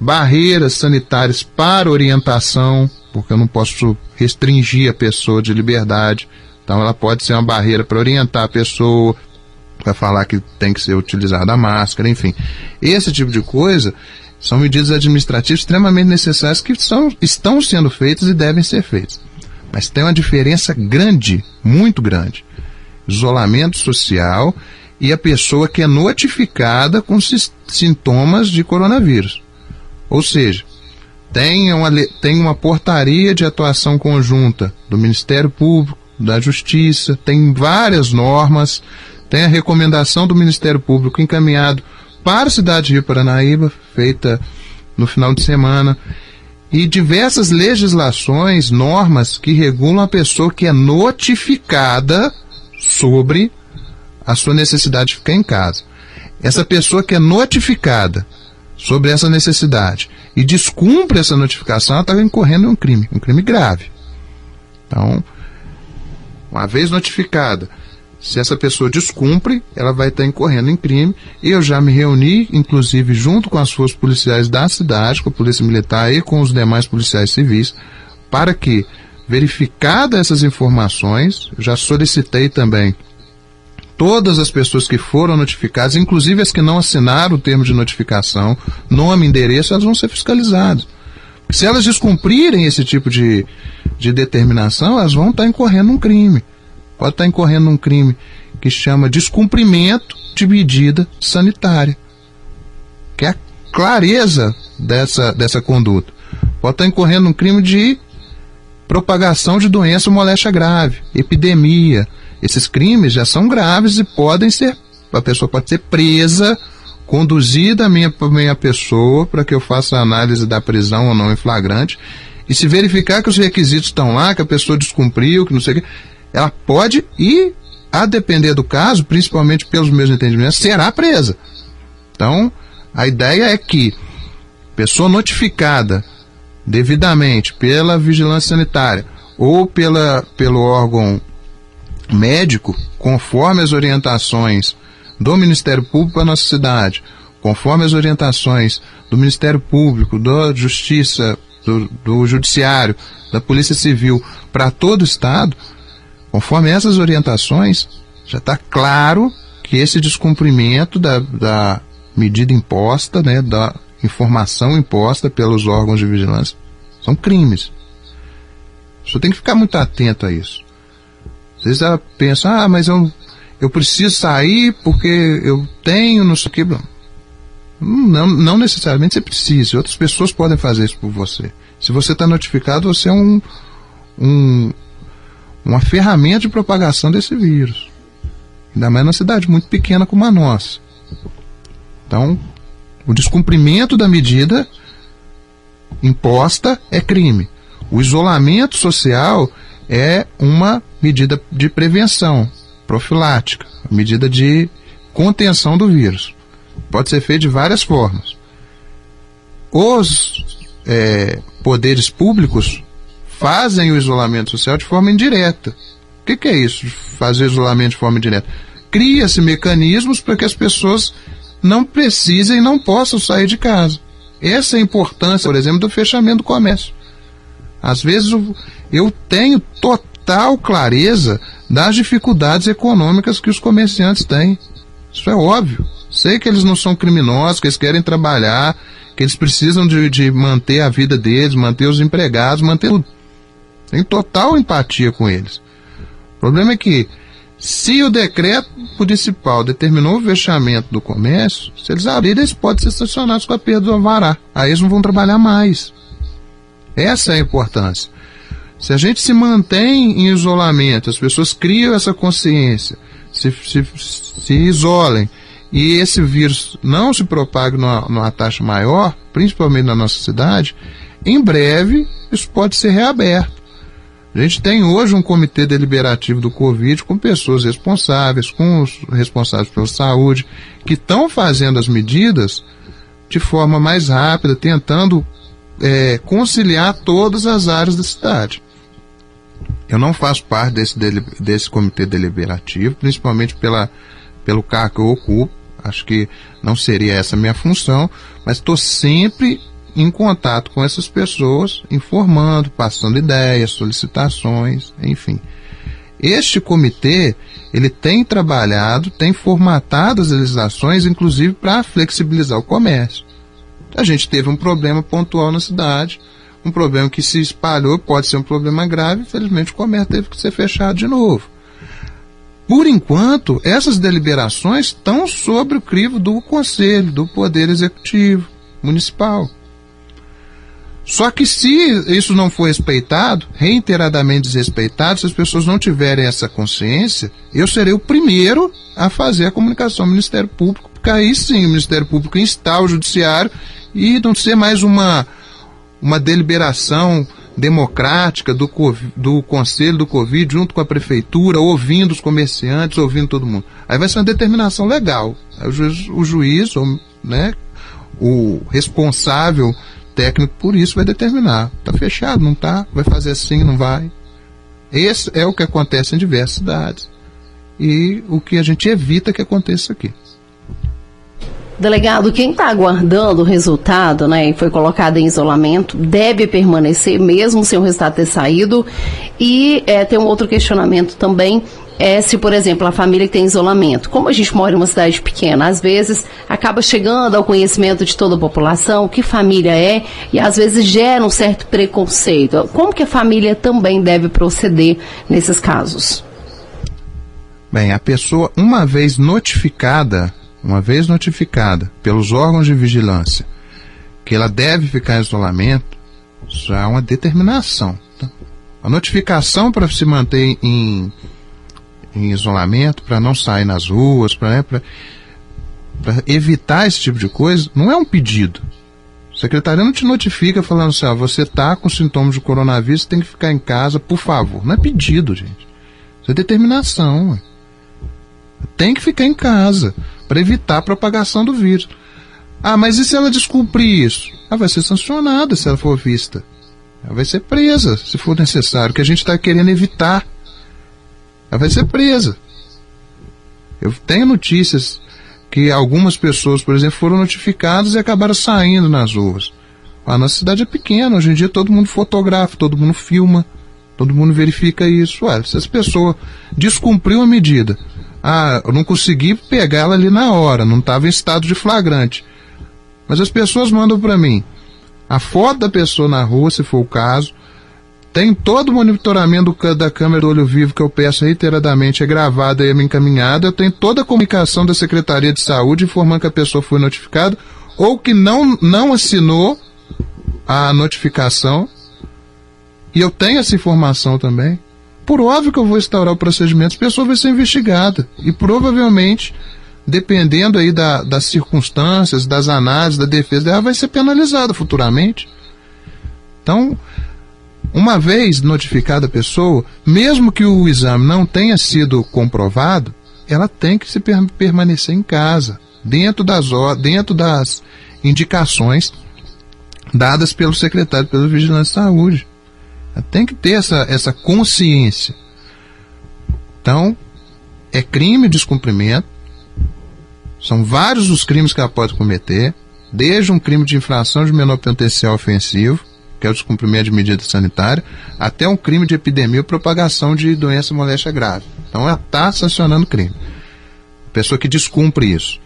Speaker 2: barreiras sanitárias para orientação, porque eu não posso restringir a pessoa de liberdade. Então ela pode ser uma barreira para orientar a pessoa, para falar que tem que ser utilizada a máscara, enfim. Esse tipo de coisa são medidas administrativas extremamente necessárias que são, estão sendo feitas e devem ser feitas. Mas tem uma diferença grande, muito grande. Isolamento social e a pessoa que é notificada com sintomas de coronavírus. Ou seja, tem uma, tem uma portaria de atuação conjunta do Ministério Público, da Justiça, tem várias normas, tem a recomendação do Ministério Público encaminhado para a cidade de Paranaíba, feita no final de semana, e diversas legislações, normas que regulam a pessoa que é notificada sobre a sua necessidade de ficar em casa. Essa pessoa que é notificada sobre essa necessidade e descumpre essa notificação, ela está incorrendo em um crime, um crime grave. Então, uma vez notificada, se essa pessoa descumpre, ela vai estar incorrendo em crime. Eu já me reuni, inclusive, junto com as forças policiais da cidade, com a Polícia Militar e com os demais policiais civis, para que, verificadas essas informações, já solicitei também todas as pessoas que foram notificadas, inclusive as que não assinaram o termo de notificação, nome endereço, elas vão ser fiscalizadas. Se elas descumprirem esse tipo de, de determinação, elas vão estar incorrendo um crime. Pode estar incorrendo um crime que chama descumprimento de medida sanitária. Que é a clareza dessa, dessa conduta. Pode estar incorrendo um crime de propagação de doença ou moléstia grave, epidemia. Esses crimes já são graves e podem ser, a pessoa pode ser presa conduzida a minha, a minha pessoa para que eu faça a análise da prisão ou não em flagrante. E se verificar que os requisitos estão lá, que a pessoa descumpriu, que não sei o que, ela pode e, a depender do caso, principalmente pelos meus entendimentos, será presa. Então, a ideia é que pessoa notificada devidamente pela vigilância sanitária ou pela, pelo órgão médico, conforme as orientações do Ministério Público à nossa cidade, conforme as orientações do Ministério Público, da Justiça, do, do Judiciário, da Polícia Civil para todo o Estado, conforme essas orientações, já está claro que esse descumprimento da, da medida imposta, né, da informação imposta pelos órgãos de vigilância, são crimes. Você tem que ficar muito atento a isso. Às vezes ela pensa, ah, mas eu eu preciso sair porque eu tenho, não sei o que. Não, não necessariamente você precisa, outras pessoas podem fazer isso por você. Se você está notificado, você é um, um, uma ferramenta de propagação desse vírus. Ainda mais numa cidade muito pequena como a nossa. Então, o descumprimento da medida imposta é crime. O isolamento social é uma medida de prevenção, profilática, medida de contenção do vírus. Pode ser feito de várias formas. Os é, poderes públicos fazem o isolamento social de forma indireta. O que, que é isso, fazer isolamento de forma indireta? Cria-se mecanismos para que as pessoas não precisem e não possam sair de casa. Essa é a importância, por exemplo, do fechamento do comércio. Às vezes eu tenho total clareza das dificuldades econômicas que os comerciantes têm. Isso é óbvio. Sei que eles não são criminosos, que eles querem trabalhar, que eles precisam de, de manter a vida deles, manter os empregados, manter tudo. Tenho total empatia com eles. O problema é que, se o decreto municipal determinou o fechamento do comércio, se eles abrirem, eles podem ser sancionados com a perda do alvará. Aí eles não vão trabalhar mais. Essa é a importância. Se a gente se mantém em isolamento, as pessoas criam essa consciência, se, se, se isolem e esse vírus não se propague numa, numa taxa maior, principalmente na nossa cidade, em breve isso pode ser reaberto. A gente tem hoje um comitê deliberativo do Covid com pessoas responsáveis, com os responsáveis pela saúde, que estão fazendo as medidas de forma mais rápida, tentando é, conciliar todas as áreas da cidade. Eu não faço parte desse, desse comitê deliberativo, principalmente pela, pelo cargo que eu ocupo. Acho que não seria essa a minha função, mas estou sempre em contato com essas pessoas, informando, passando ideias, solicitações, enfim. Este comitê, ele tem trabalhado, tem formatado as legislações, inclusive para flexibilizar o comércio. A gente teve um problema pontual na cidade, um problema que se espalhou, pode ser um problema grave, infelizmente o comércio teve que ser fechado de novo. Por enquanto, essas deliberações estão sobre o crivo do Conselho, do Poder Executivo Municipal. Só que se isso não for respeitado, reiteradamente desrespeitado, se as pessoas não tiverem essa consciência, eu serei o primeiro a fazer a comunicação ao Ministério Público, porque aí sim o Ministério Público instar o Judiciário e não ser mais uma, uma deliberação democrática do, do Conselho do Covid junto com a Prefeitura, ouvindo os comerciantes, ouvindo todo mundo. Aí vai ser uma determinação legal. O juiz, o juiz né, o responsável técnico por isso vai determinar. Está fechado, não está? Vai fazer assim, não vai? Esse é o que acontece em diversas cidades. E o que a gente evita que aconteça aqui.
Speaker 1: Delegado, quem está aguardando o resultado, né, e foi colocado em isolamento, deve permanecer mesmo sem o resultado ter saído. E é, tem um outro questionamento também, é se, por exemplo, a família tem isolamento, como a gente mora em uma cidade pequena, às vezes acaba chegando ao conhecimento de toda a população que família é e às vezes gera um certo preconceito. Como que a família também deve proceder nesses casos?
Speaker 2: Bem, a pessoa, uma vez notificada uma vez notificada pelos órgãos de vigilância que ela deve ficar em isolamento, já é uma determinação. Tá? A notificação para se manter em, em isolamento, para não sair nas ruas, para né, evitar esse tipo de coisa, não é um pedido. A secretaria não te notifica falando assim, ó, você está com sintomas de coronavírus, tem que ficar em casa, por favor. Não é pedido, gente. Isso é determinação. Ué. Tem que ficar em casa para evitar a propagação do vírus. Ah, mas e se ela descumprir isso? Ela vai ser sancionada se ela for vista. Ela vai ser presa, se for necessário, que a gente está querendo evitar. Ela vai ser presa. Eu tenho notícias que algumas pessoas, por exemplo, foram notificadas e acabaram saindo nas ruas. A nossa cidade é pequena, hoje em dia todo mundo fotografa, todo mundo filma, todo mundo verifica isso. Ué, se as pessoas descumpriu a medida, ah, eu não consegui pegar ela ali na hora, não estava em estado de flagrante. Mas as pessoas mandam para mim a foto da pessoa na rua, se for o caso. Tem todo o monitoramento da câmera do olho vivo que eu peço reiteradamente, é gravada e é encaminhada. Eu tenho toda a comunicação da Secretaria de Saúde informando que a pessoa foi notificada ou que não, não assinou a notificação. E eu tenho essa informação também. Por óbvio que eu vou instaurar o procedimento, a pessoa vai ser investigada. E provavelmente dependendo aí da, das circunstâncias, das análises, da defesa ela vai ser penalizada futuramente. Então, uma vez notificada a pessoa, mesmo que o exame não tenha sido comprovado, ela tem que se per permanecer em casa, dentro das, dentro das indicações dadas pelo secretário, pelo Vigilância de Saúde. Tem que ter essa, essa consciência. Então, é crime descumprimento, são vários os crimes que ela pode cometer, desde um crime de infração de menor potencial ofensivo, que é o descumprimento de medida sanitária, até um crime de epidemia ou propagação de doença moléstia grave. Então ela está sancionando crime. Pessoa que descumpre isso.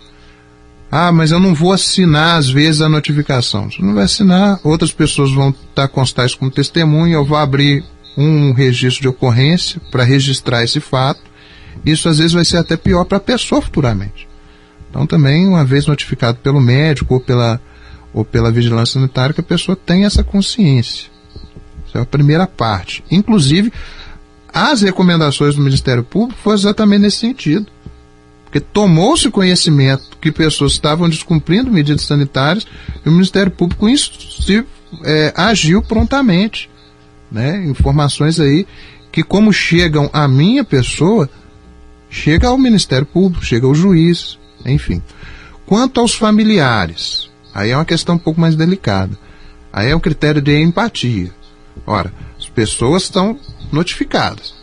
Speaker 2: Ah, mas eu não vou assinar às vezes a notificação. Você não vai assinar, outras pessoas vão estar tá constar como testemunha, eu vou abrir um registro de ocorrência para registrar esse fato. Isso às vezes vai ser até pior para a pessoa futuramente. Então também, uma vez notificado pelo médico ou pela, ou pela vigilância sanitária, que a pessoa tem essa consciência. Essa é a primeira parte. Inclusive, as recomendações do Ministério Público foram exatamente nesse sentido. Porque tomou-se conhecimento que pessoas estavam descumprindo medidas sanitárias e o Ministério Público se, é, agiu prontamente. Né? Informações aí que, como chegam à minha pessoa, chega ao Ministério Público, chega ao juiz, enfim. Quanto aos familiares, aí é uma questão um pouco mais delicada. Aí é o critério de empatia. Ora, as pessoas estão notificadas.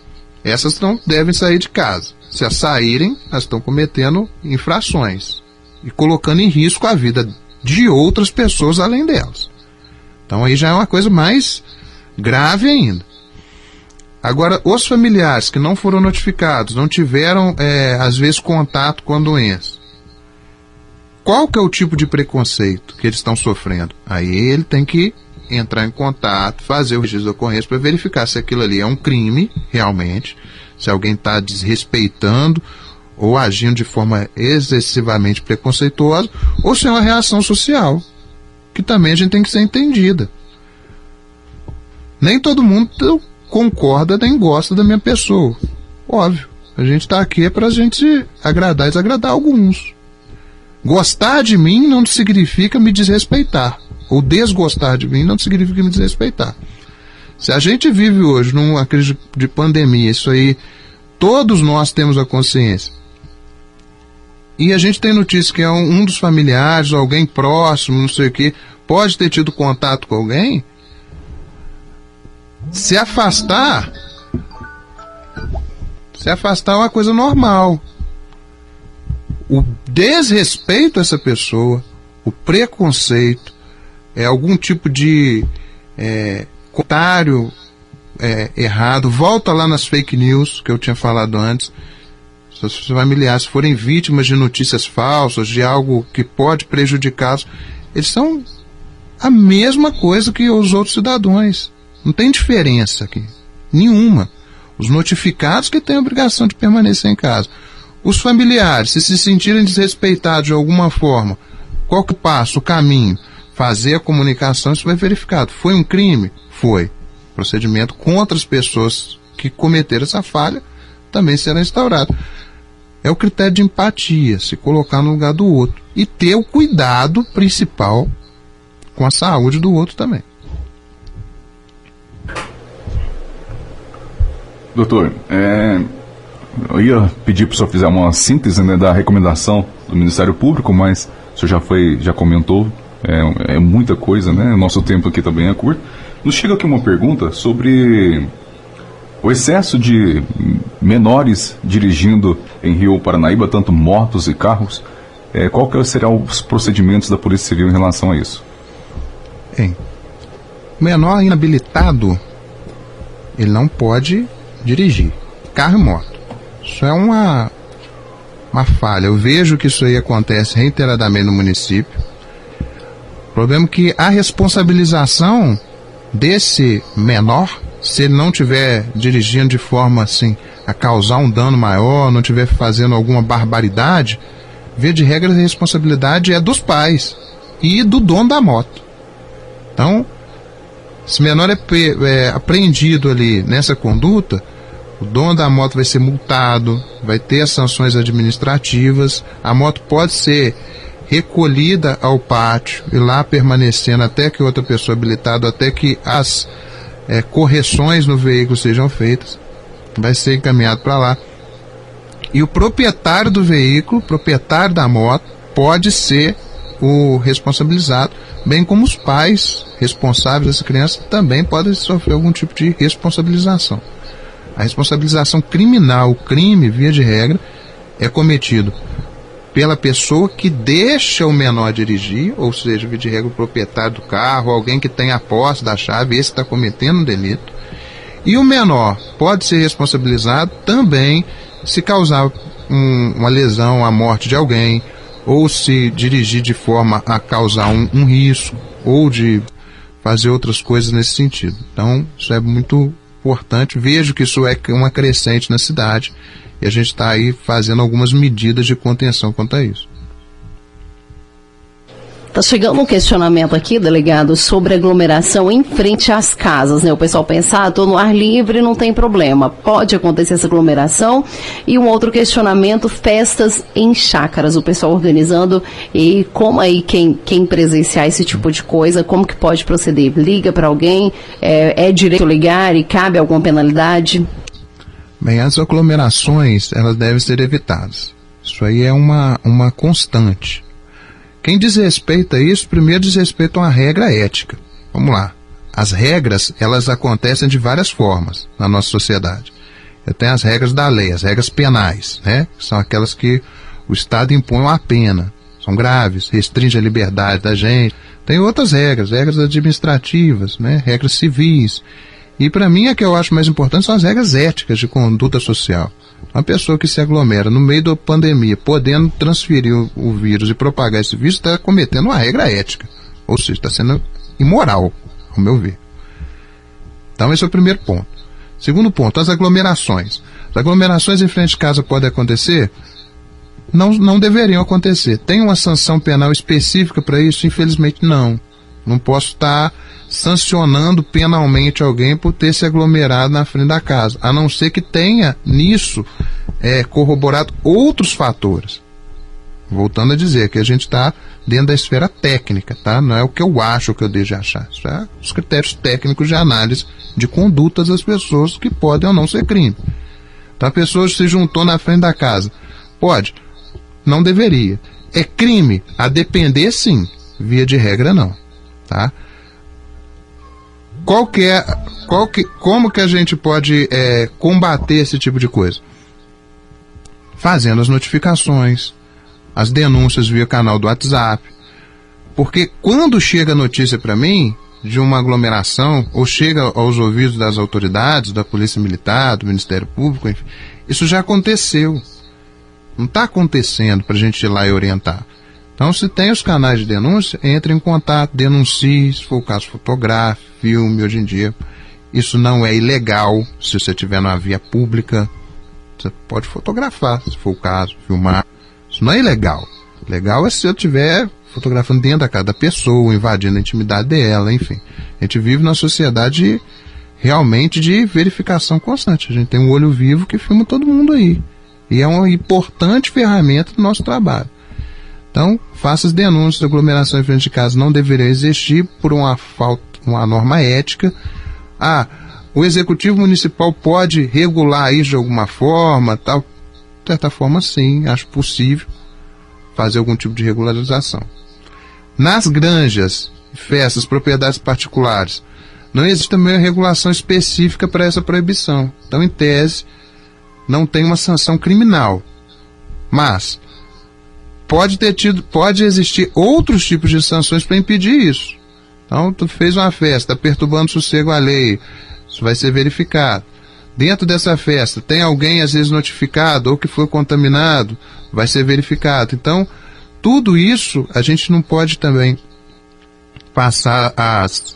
Speaker 2: Essas não devem sair de casa. Se as saírem, elas estão cometendo infrações e colocando em risco a vida de outras pessoas além delas. Então aí já é uma coisa mais grave ainda. Agora, os familiares que não foram notificados, não tiveram, é, às vezes, contato com a doença, qual que é o tipo de preconceito que eles estão sofrendo? Aí ele tem que entrar em contato, fazer o registro da ocorrência para verificar se aquilo ali é um crime, realmente, se alguém está desrespeitando ou agindo de forma excessivamente preconceituosa, ou se é uma reação social, que também a gente tem que ser entendida. Nem todo mundo concorda nem gosta da minha pessoa. Óbvio. A gente está aqui é para a gente agradar e desagradar alguns. Gostar de mim não significa me desrespeitar. Ou desgostar de mim não significa me desrespeitar. Se a gente vive hoje numa crise de pandemia, isso aí, todos nós temos a consciência. E a gente tem notícia que é um, um dos familiares, alguém próximo, não sei o que, pode ter tido contato com alguém. Se afastar, se afastar é uma coisa normal o desrespeito a essa pessoa, o preconceito, é algum tipo de é, comentário é, errado, volta lá nas fake news que eu tinha falado antes. Seus familiares se forem vítimas de notícias falsas, de algo que pode prejudicá-los, eles são a mesma coisa que os outros cidadãos. Não tem diferença aqui. Nenhuma. Os notificados que têm a obrigação de permanecer em casa. Os familiares, se se sentirem desrespeitados de alguma forma, qual que o passo, o caminho? Fazer a comunicação, isso vai verificado. Foi um crime? Foi. Procedimento contra as pessoas que cometeram essa falha também será instaurado. É o critério de empatia, se colocar no lugar do outro. E ter o cuidado principal com a saúde do outro também.
Speaker 3: Doutor, é, eu ia pedir para o senhor fazer uma síntese né, da recomendação do Ministério Público, mas o senhor já foi, já comentou, é, é muita coisa, né? Nosso tempo aqui também é curto. Nos chega aqui uma pergunta sobre o excesso de menores dirigindo em Rio Paranaíba, tanto motos e carros. É, qual que serão os procedimentos da Polícia Civil em relação a isso?
Speaker 2: Bem, menor inabilitado, ele não pode dirigir carro e moto. Isso é uma, uma falha. Eu vejo que isso aí acontece reiteradamente no município. O problema é que a responsabilização desse menor, se ele não estiver dirigindo de forma assim a causar um dano maior, não estiver fazendo alguma barbaridade, via de regra a responsabilidade é dos pais e do dono da moto. Então, se menor é, é apreendido ali nessa conduta, O dono da moto vai ser multado, vai ter as sanções administrativas, a moto pode ser recolhida ao pátio e lá permanecendo até que outra pessoa habilitada, até que as é, correções no veículo sejam feitas, vai ser encaminhado para lá. E o proprietário do veículo, proprietário da moto, pode ser o responsabilizado, bem como os pais responsáveis dessa criança também podem sofrer algum tipo de responsabilização. A responsabilização criminal, o crime, via de regra, é cometido pela pessoa que deixa o menor dirigir, ou seja, de regra, o proprietário do carro, alguém que tem a posse da chave, esse está cometendo um delito. E o menor pode ser responsabilizado também se causar um, uma lesão, a morte de alguém, ou se dirigir de forma a causar um, um risco, ou de fazer outras coisas nesse sentido. Então, isso é muito importante. Vejo que isso é uma crescente na cidade e a gente está aí fazendo algumas medidas de contenção quanto a isso.
Speaker 1: Tá chegando um questionamento aqui, delegado, sobre aglomeração em frente às casas, né? O pessoal pensa, ah, tô no ar livre, não tem problema. Pode acontecer essa aglomeração. E um outro questionamento, festas em chácaras, o pessoal organizando e como aí quem, quem presenciar esse tipo de coisa, como que pode proceder? Liga para alguém? É, é direito ligar e cabe alguma penalidade?
Speaker 2: Bem, as aglomerações, elas devem ser evitadas. Isso aí é uma, uma constante. Quem desrespeita isso, primeiro desrespeita uma regra ética. Vamos lá. As regras, elas acontecem de várias formas na nossa sociedade. Tem as regras da lei, as regras penais, né? São aquelas que o Estado impõe uma pena. São graves, restringe a liberdade da gente. Tem outras regras, regras administrativas, né? Regras civis. E para mim, a que eu acho mais importante são as regras éticas de conduta social. Uma pessoa que se aglomera no meio da pandemia, podendo transferir o, o vírus e propagar esse vírus, está cometendo uma regra ética. Ou seja, está sendo imoral, ao meu ver. Então, esse é o primeiro ponto. Segundo ponto, as aglomerações. As aglomerações em frente de casa podem acontecer? Não, não deveriam acontecer. Tem uma sanção penal específica para isso? Infelizmente, não. Não posso estar sancionando penalmente alguém por ter se aglomerado na frente da casa, a não ser que tenha nisso é, corroborado outros fatores. Voltando a dizer que a gente está dentro da esfera técnica, tá? Não é o que eu acho o que eu devo achar. Isso é os critérios técnicos de análise de condutas das pessoas que podem ou não ser crime. Então a pessoa se juntou na frente da casa. Pode? Não deveria. É crime? A depender, sim. Via de regra, não. Tá? Qual que é, qual que, como que a gente pode é, combater esse tipo de coisa? Fazendo as notificações, as denúncias via canal do WhatsApp. Porque quando chega a notícia para mim de uma aglomeração, ou chega aos ouvidos das autoridades, da Polícia Militar, do Ministério Público, enfim, isso já aconteceu. Não está acontecendo para a gente ir lá e orientar. Então, se tem os canais de denúncia, entre em contato, denuncie, se for o caso, fotografe, filme, hoje em dia. Isso não é ilegal se você estiver numa via pública. Você pode fotografar, se for o caso, filmar. Isso não é ilegal. Legal é se eu estiver fotografando dentro da casa da pessoa, invadindo a intimidade dela, enfim. A gente vive numa sociedade realmente de verificação constante. A gente tem um olho vivo que filma todo mundo aí. E é uma importante ferramenta do nosso trabalho. Então, faça as denúncias de aglomeração em frente de casa não deveria existir por uma falta, uma norma ética. Ah, o executivo municipal pode regular isso de alguma forma, tal. De certa forma, sim, acho possível fazer algum tipo de regularização. Nas granjas, festas, propriedades particulares, não existe também uma regulação específica para essa proibição. Então, em tese, não tem uma sanção criminal. Mas pode ter tido, pode existir outros tipos de sanções para impedir isso. Então, tu fez uma festa, perturbando o sossego alheio, isso vai ser verificado. Dentro dessa festa, tem alguém às vezes notificado ou que foi contaminado, vai ser verificado. Então, tudo isso a gente não pode também passar as,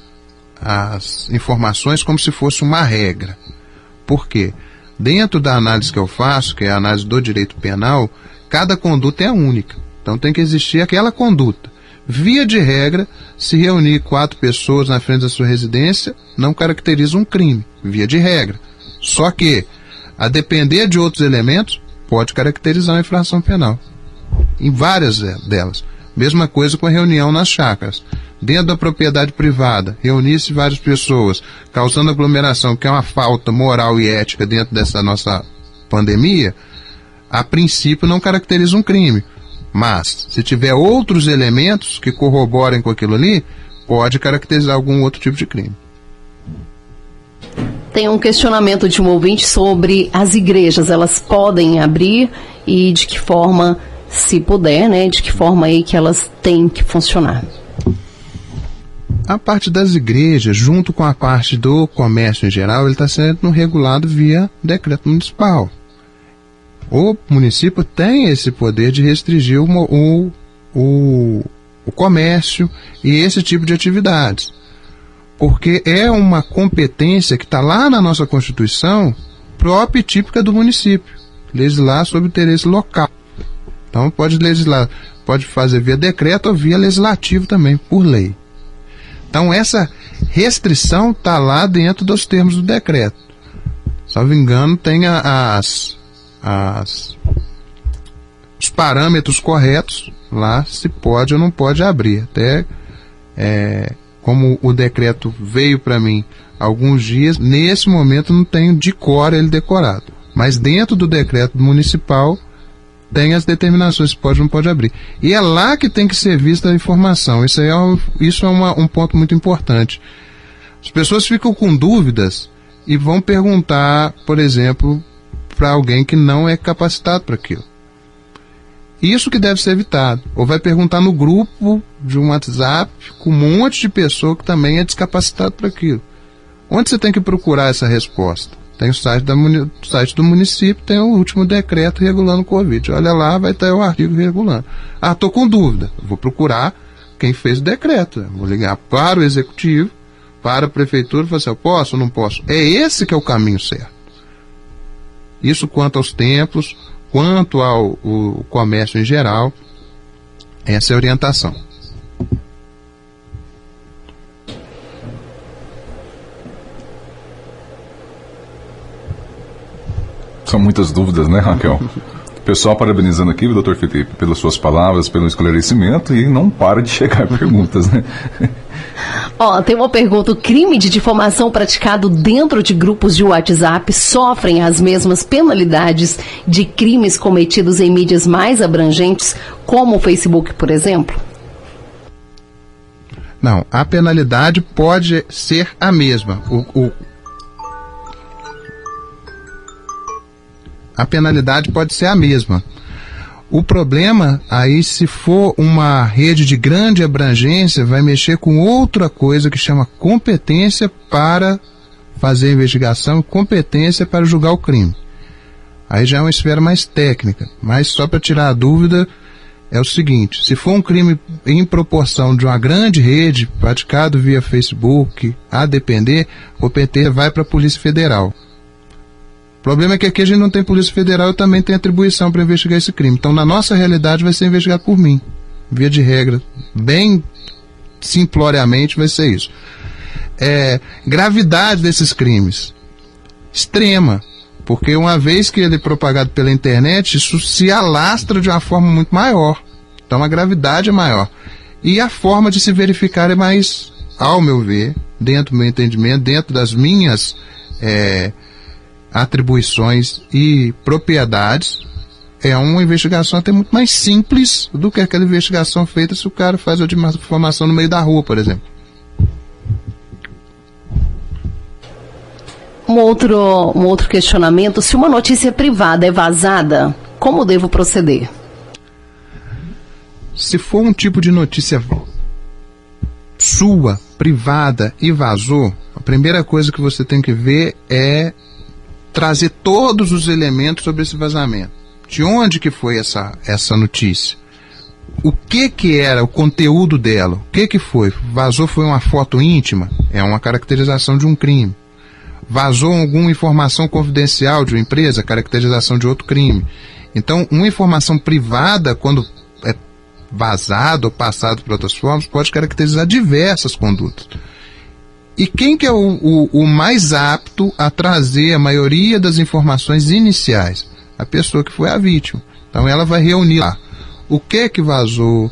Speaker 2: as informações como se fosse uma regra. Por quê? Dentro da análise que eu faço, que é a análise do direito penal, Cada conduta é única. Então tem que existir aquela conduta. Via de regra, se reunir quatro pessoas na frente da sua residência não caracteriza um crime. Via de regra. Só que a depender de outros elementos, pode caracterizar uma infração penal. Em várias delas. Mesma coisa com a reunião nas chácaras. Dentro da propriedade privada, reunir-se várias pessoas, causando aglomeração, que é uma falta moral e ética dentro dessa nossa pandemia, a princípio não caracteriza um crime. Mas, se tiver outros elementos que corroborem com aquilo ali, pode caracterizar algum outro tipo de crime.
Speaker 1: Tem um questionamento de um ouvinte sobre as igrejas, elas podem abrir e de que forma, se puder, né, de que forma aí que elas têm que funcionar.
Speaker 2: A parte das igrejas, junto com a parte do comércio em geral, ele está sendo regulado via decreto municipal. O município tem esse poder de restringir o, o, o, comércio e esse tipo de atividades. Porque é uma competência que está lá na nossa Constituição própria e típica do município. Legislar sobre interesse local. Então pode legislar, pode fazer via decreto ou via legislativo também, por lei. Então essa restrição está lá dentro dos termos do decreto. Salvo engano, tem as, as, os parâmetros corretos lá se pode ou não pode abrir. Até é, como o decreto veio para mim alguns dias, nesse momento não tenho de cor ele decorado. Mas dentro do decreto municipal tem as determinações pode ou não pode abrir. E é lá que tem que ser vista a informação. Isso é, isso é uma, um ponto muito importante. As pessoas ficam com dúvidas e vão perguntar, por exemplo, para alguém que não é capacitado para aquilo. Isso que deve ser evitado. Ou vai perguntar no grupo de um WhatsApp com um monte de pessoa que também é descapacitado para aquilo. Onde você tem que procurar essa resposta? Tem o site, da, site do município, tem o último decreto regulando o Covid. Olha lá, vai ter o artigo regulando. Ah, estou com dúvida. Vou procurar quem fez o decreto. Vou ligar para o executivo, para a prefeitura e falar assim, eu posso ou não posso? É esse que é o caminho certo. Isso quanto aos templos, quanto ao comércio em geral, essa é a orientação.
Speaker 3: São muitas dúvidas, né, Raquel? Pessoal parabenizando aqui, doutor Felipe, pelas suas palavras, pelo esclarecimento e não para de chegar perguntas, né?
Speaker 1: Ó, tem uma pergunta: o crime de difamação praticado dentro de grupos de WhatsApp sofrem as mesmas penalidades de crimes cometidos em mídias mais abrangentes, como o Facebook, por exemplo?
Speaker 2: Não, a penalidade pode ser a mesma. O, o, a penalidade pode ser a mesma. O problema aí, se for uma rede de grande abrangência, vai mexer com outra coisa que chama competência para fazer a investigação, competência para julgar o crime. Aí já é uma esfera mais técnica, mas só para tirar a dúvida, é o seguinte: se for um crime em proporção de uma grande rede, praticado via Facebook, a depender, competência vai para a Polícia Federal. O problema é que aqui a gente não tem Polícia Federal e também tem atribuição para investigar esse crime. Então, na nossa realidade, vai ser investigado por mim. Via de regra, bem simploriamente, vai ser isso. É, gravidade desses crimes extrema, porque uma vez que ele é propagado pela internet, isso se alastra de uma forma muito maior. Então, a gravidade é maior. E a forma de se verificar é mais, ao meu ver, dentro do meu entendimento, dentro das minhas. É, atribuições e propriedades, é uma investigação até muito mais simples do que aquela investigação feita se o cara faz a informação no meio da rua, por exemplo.
Speaker 1: Um outro, um outro questionamento: se uma notícia privada é vazada, como devo proceder?
Speaker 2: Se for um tipo de notícia sua, privada e vazou, a primeira coisa que você tem que ver é trazer todos os elementos sobre esse vazamento. De onde que foi essa, essa notícia? O que que era o conteúdo dela? O que que foi? Vazou foi uma foto íntima? É uma caracterização de um crime. Vazou alguma informação confidencial de uma empresa? Caracterização de outro crime. Então, uma informação privada, quando é vazado ou passado por outras formas, pode caracterizar diversas condutas. E quem que é o, o, o, mais apto a trazer a maioria das informações iniciais? A pessoa que foi a vítima. Então ela vai reunir lá o que que vazou,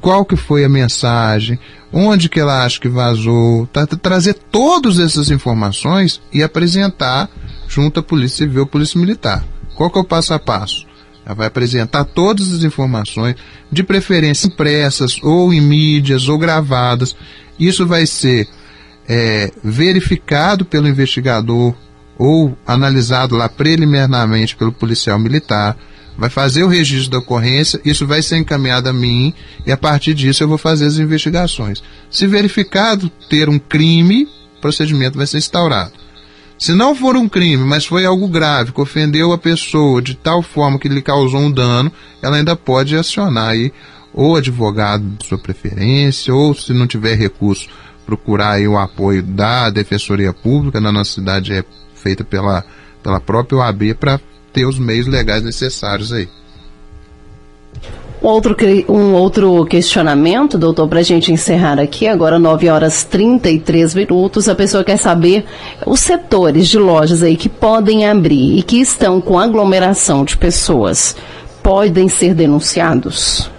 Speaker 2: qual que foi a mensagem, onde que ela acha que vazou, tá, trazer todas essas informações e apresentar junto à Polícia Civil, Polícia Militar. Qual que é o passo a passo? Ela vai apresentar todas as informações, de preferência impressas ou em mídias ou gravadas. Isso vai ser é, verificado pelo investigador ou analisado lá preliminarmente pelo policial militar vai fazer o registro da ocorrência, isso vai ser encaminhado a mim e a partir disso eu vou fazer as investigações. Se verificado ter um crime, o procedimento vai ser instaurado. Se não for um crime, mas foi algo grave, que ofendeu a pessoa de tal forma que lhe causou um dano, ela ainda pode acionar aí ou advogado de sua preferência, ou se não tiver recurso, procurar aí o apoio da Defensoria Pública, na nossa cidade é feita pela, pela própria OAB para ter os meios legais necessários aí.
Speaker 1: Outro, um outro questionamento, doutor, para a gente encerrar aqui, agora 9 horas 33 minutos, a pessoa quer saber os setores de lojas aí que podem abrir e que estão com aglomeração de pessoas, podem ser denunciados?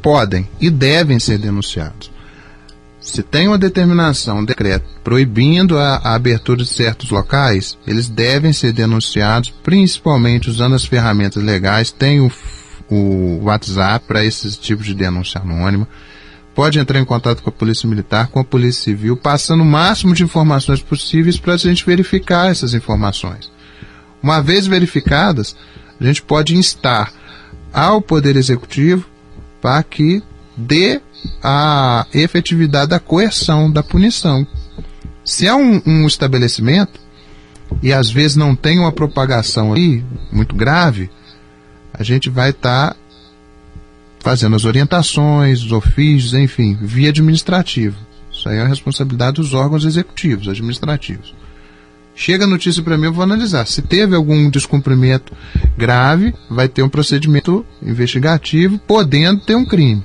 Speaker 2: Podem e devem ser denunciados. Se tem uma determinação, um decreto proibindo a, a, abertura de certos locais, eles devem ser denunciados, principalmente usando as ferramentas legais. Tem o, o WhatsApp para esses tipos de denúncia anônima. Pode entrar em contato com a Polícia Militar, com a Polícia Civil, passando o máximo de informações possíveis para a gente verificar essas informações. Uma vez verificadas, a gente pode instar ao Poder Executivo para que dê a efetividade da coerção, da punição. Se é um, um estabelecimento e às vezes não tem uma propagação aí muito grave, a gente vai estar tá fazendo as orientações, os ofícios, enfim, via administrativa. Isso aí é a responsabilidade dos órgãos executivos, administrativos. Chega a notícia para mim, eu vou analisar. Se teve algum descumprimento grave, vai ter um procedimento investigativo, podendo ter um crime.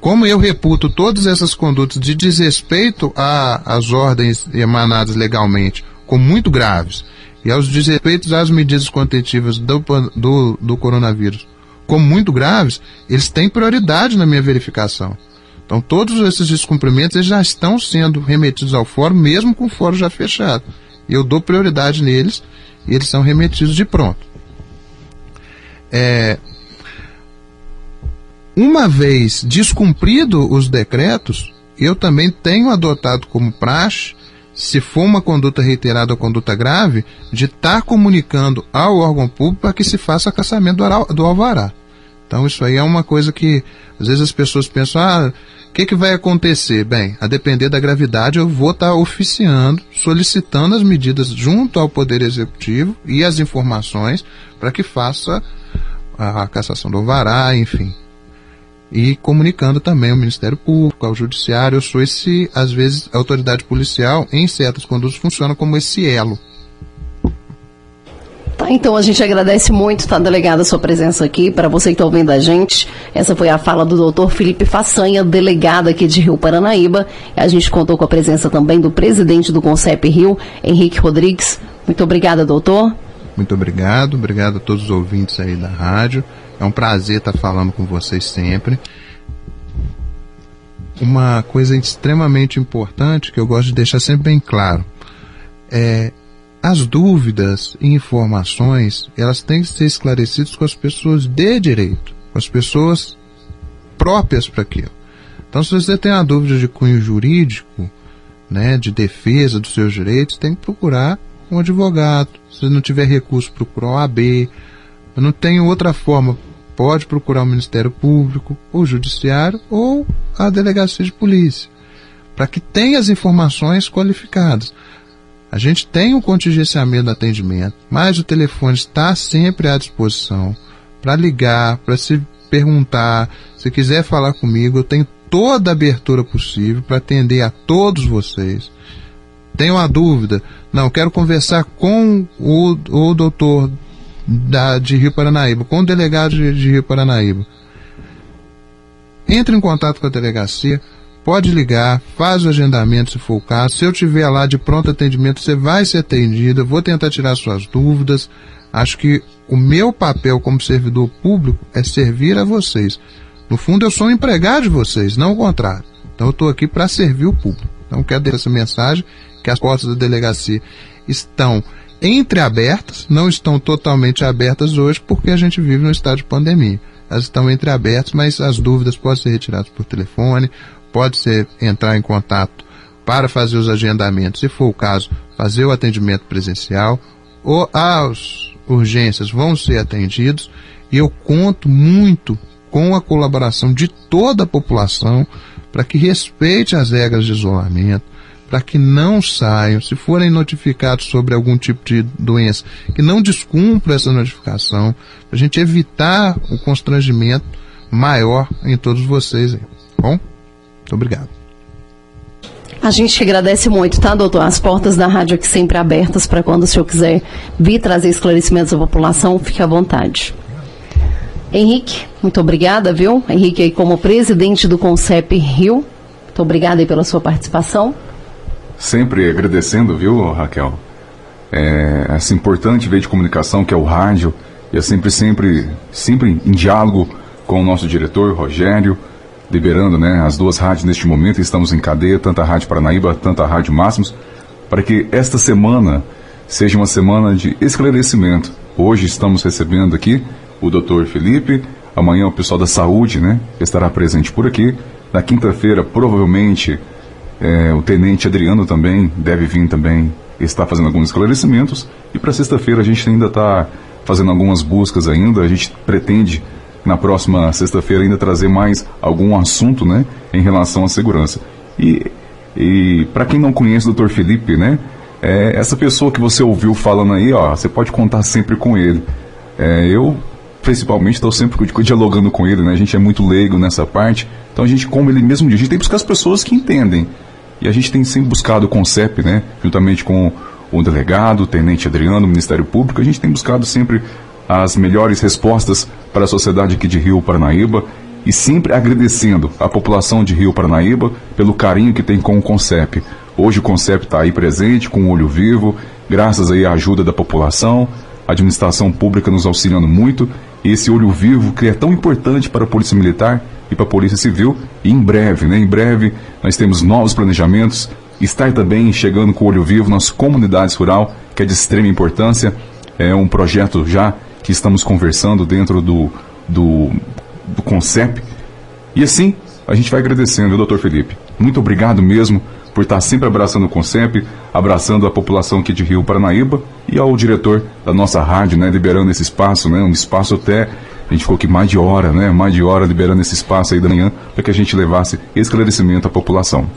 Speaker 2: Como eu reputo todas essas condutas de desrespeito às ordens emanadas legalmente como muito graves e aos desrespeitos às medidas contentivas do, do, do coronavírus como muito graves, eles têm prioridade na minha verificação. Então, todos esses descumprimentos eles já estão sendo remetidos ao fórum, mesmo com o fórum já fechado. Eu dou prioridade neles e eles são remetidos de pronto. É, uma vez descumprido os decretos, eu também tenho adotado como praxe, se for uma conduta reiterada ou conduta grave, de estar comunicando ao órgão público para que se faça caçamento do alvará. Então isso aí é uma coisa que às vezes as pessoas pensam, ah, o que, que vai acontecer? Bem, a depender da gravidade, eu vou estar oficiando, solicitando as medidas junto ao Poder Executivo e as informações para que faça a cassação do alvará, enfim e comunicando também ao Ministério Público, ao Judiciário. Eu sou esse, às vezes, a autoridade policial, em certas condutas, funciona como esse elo.
Speaker 1: Tá, então a gente agradece muito, tá, delegada, a sua presença aqui. Para você que está ouvindo a gente, essa foi a fala do doutor Felipe Façanha, delegado aqui de Rio Paranaíba. A gente contou com a presença também do presidente do Concep Rio, Henrique Rodrigues. Muito obrigada, doutor.
Speaker 2: Muito obrigado, obrigado a todos os ouvintes aí da rádio. É um prazer estar falando com vocês sempre. Uma coisa extremamente importante que eu gosto de deixar sempre bem claro é as dúvidas e informações, elas têm que ser esclarecidas com as pessoas de direito, com as pessoas próprias para aquilo. Então, se você tem uma dúvida de cunho jurídico, né, de defesa dos seus direitos, tem que procurar um advogado. Se não tiver recurso, procura o AB. Eu não tenho outra forma pode procurar o Ministério Público, o Judiciário ou a Delegacia de Polícia, para que tenha as informações qualificadas. A gente tem um contingenciamento do atendimento, mas o telefone está sempre à disposição para ligar, para se perguntar, se quiser falar comigo, eu tenho toda a abertura possível para atender a todos vocês. Tem uma dúvida? Não, quero conversar com o, o doutor da, de Rio Paranaíba, com o delegado de, de Rio Paranaíba. Entre em contato com a delegacia, pode ligar, faz o agendamento se for o caso. Se eu tiver lá de pronto atendimento, você vai ser atendido. Eu vou tentar tirar suas dúvidas. Acho que o meu papel como servidor público é servir a vocês. No fundo, eu sou um empregado de vocês, não o contrário. Então, eu estou aqui para servir o público. Então, quero deixar essa mensagem que as portas da delegacia estão entreabertas, não estão totalmente abertas hoje porque a gente vive num estado de pandemia. Elas estão entreabertas, mas as dúvidas podem ser retiradas por telefone, pode ser entrar em contato para fazer os agendamentos, se for o caso, fazer o atendimento presencial, ou as urgências vão ser atendidos, e eu conto muito com a colaboração de toda a população para que respeite as regras de isolamento, para que não saiam, se forem notificados sobre algum tipo de doença, que não descumpram essa notificação, para a gente evitar o constrangimento maior em todos vocês. Aí. Bom, muito obrigado.
Speaker 1: A gente agradece muito, tá, doutor? As portas da rádio aqui sempre abertas para quando o senhor quiser vir trazer esclarecimentos à população, fique à vontade. Henrique, muito obrigada, viu? Henrique aí como presidente do Concep Rio. Muito obrigada aí pela sua participação.
Speaker 3: Sempre agradecendo, viu, Raquel? É, essa importante veio de comunicação que é o rádio, e é sempre, sempre, sempre em diálogo com o nosso diretor, Rogério, liberando né, as duas rádios neste momento, estamos em cadeia, tanto a Rádio Paranaíba, tanto a Rádio Máximos, para que esta semana seja uma semana de esclarecimento. Hoje estamos recebendo aqui o doutor Felipe, amanhã o pessoal da saúde né, estará presente por aqui. Na quinta-feira, provavelmente, é, o tenente Adriano também deve vir também estar fazendo alguns esclarecimentos. E para sexta-feira a gente ainda está fazendo algumas buscas ainda. A gente pretende na próxima sexta-feira ainda trazer mais algum assunto, né, em relação à segurança. E, e para quem não conhece o Dr. Felipe, né, é essa pessoa que você ouviu falando aí, ó, você pode contar sempre com ele. É, eu principalmente estou sempre dialogando com ele, né? A gente é muito leigo nessa parte. Então a gente, como ele mesmo diz, a gente tem que buscar as pessoas que entendem. E a gente tem sempre buscado o CONCEP, né? Juntamente com o delegado, o tenente Adriano, o Ministério Público, a gente tem buscado sempre as melhores respostas para a sociedade aqui de Rio Paranaíba e sempre agradecendo a população de Rio Paranaíba pelo carinho que tem com o CONCEP. Hoje o CONCEP está aí presente, com o olho vivo, graças aí à ajuda da população, a administração pública nos auxiliando muito, e esse olho vivo que é tão importante para a Polícia Militar e para a Polícia Civil, e em breve, né, em breve nós temos novos planejamentos, estar também chegando com o olho vivo nas comunidades rural, que é de extrema importância, é um projeto já que estamos conversando dentro do, do, do CONCEP. E assim, a gente vai agradecendo, doutor Felipe? Muito obrigado mesmo por estar sempre abraçando o CONCEP, abraçando a população aqui de Rio Paranaíba e ao diretor da nossa rádio, né, liberando esse espaço, né, um espaço até, a gente ficou aqui mais de hora, né, mais de hora liberando esse espaço aí da manhã para que a gente levasse esclarecimento à população.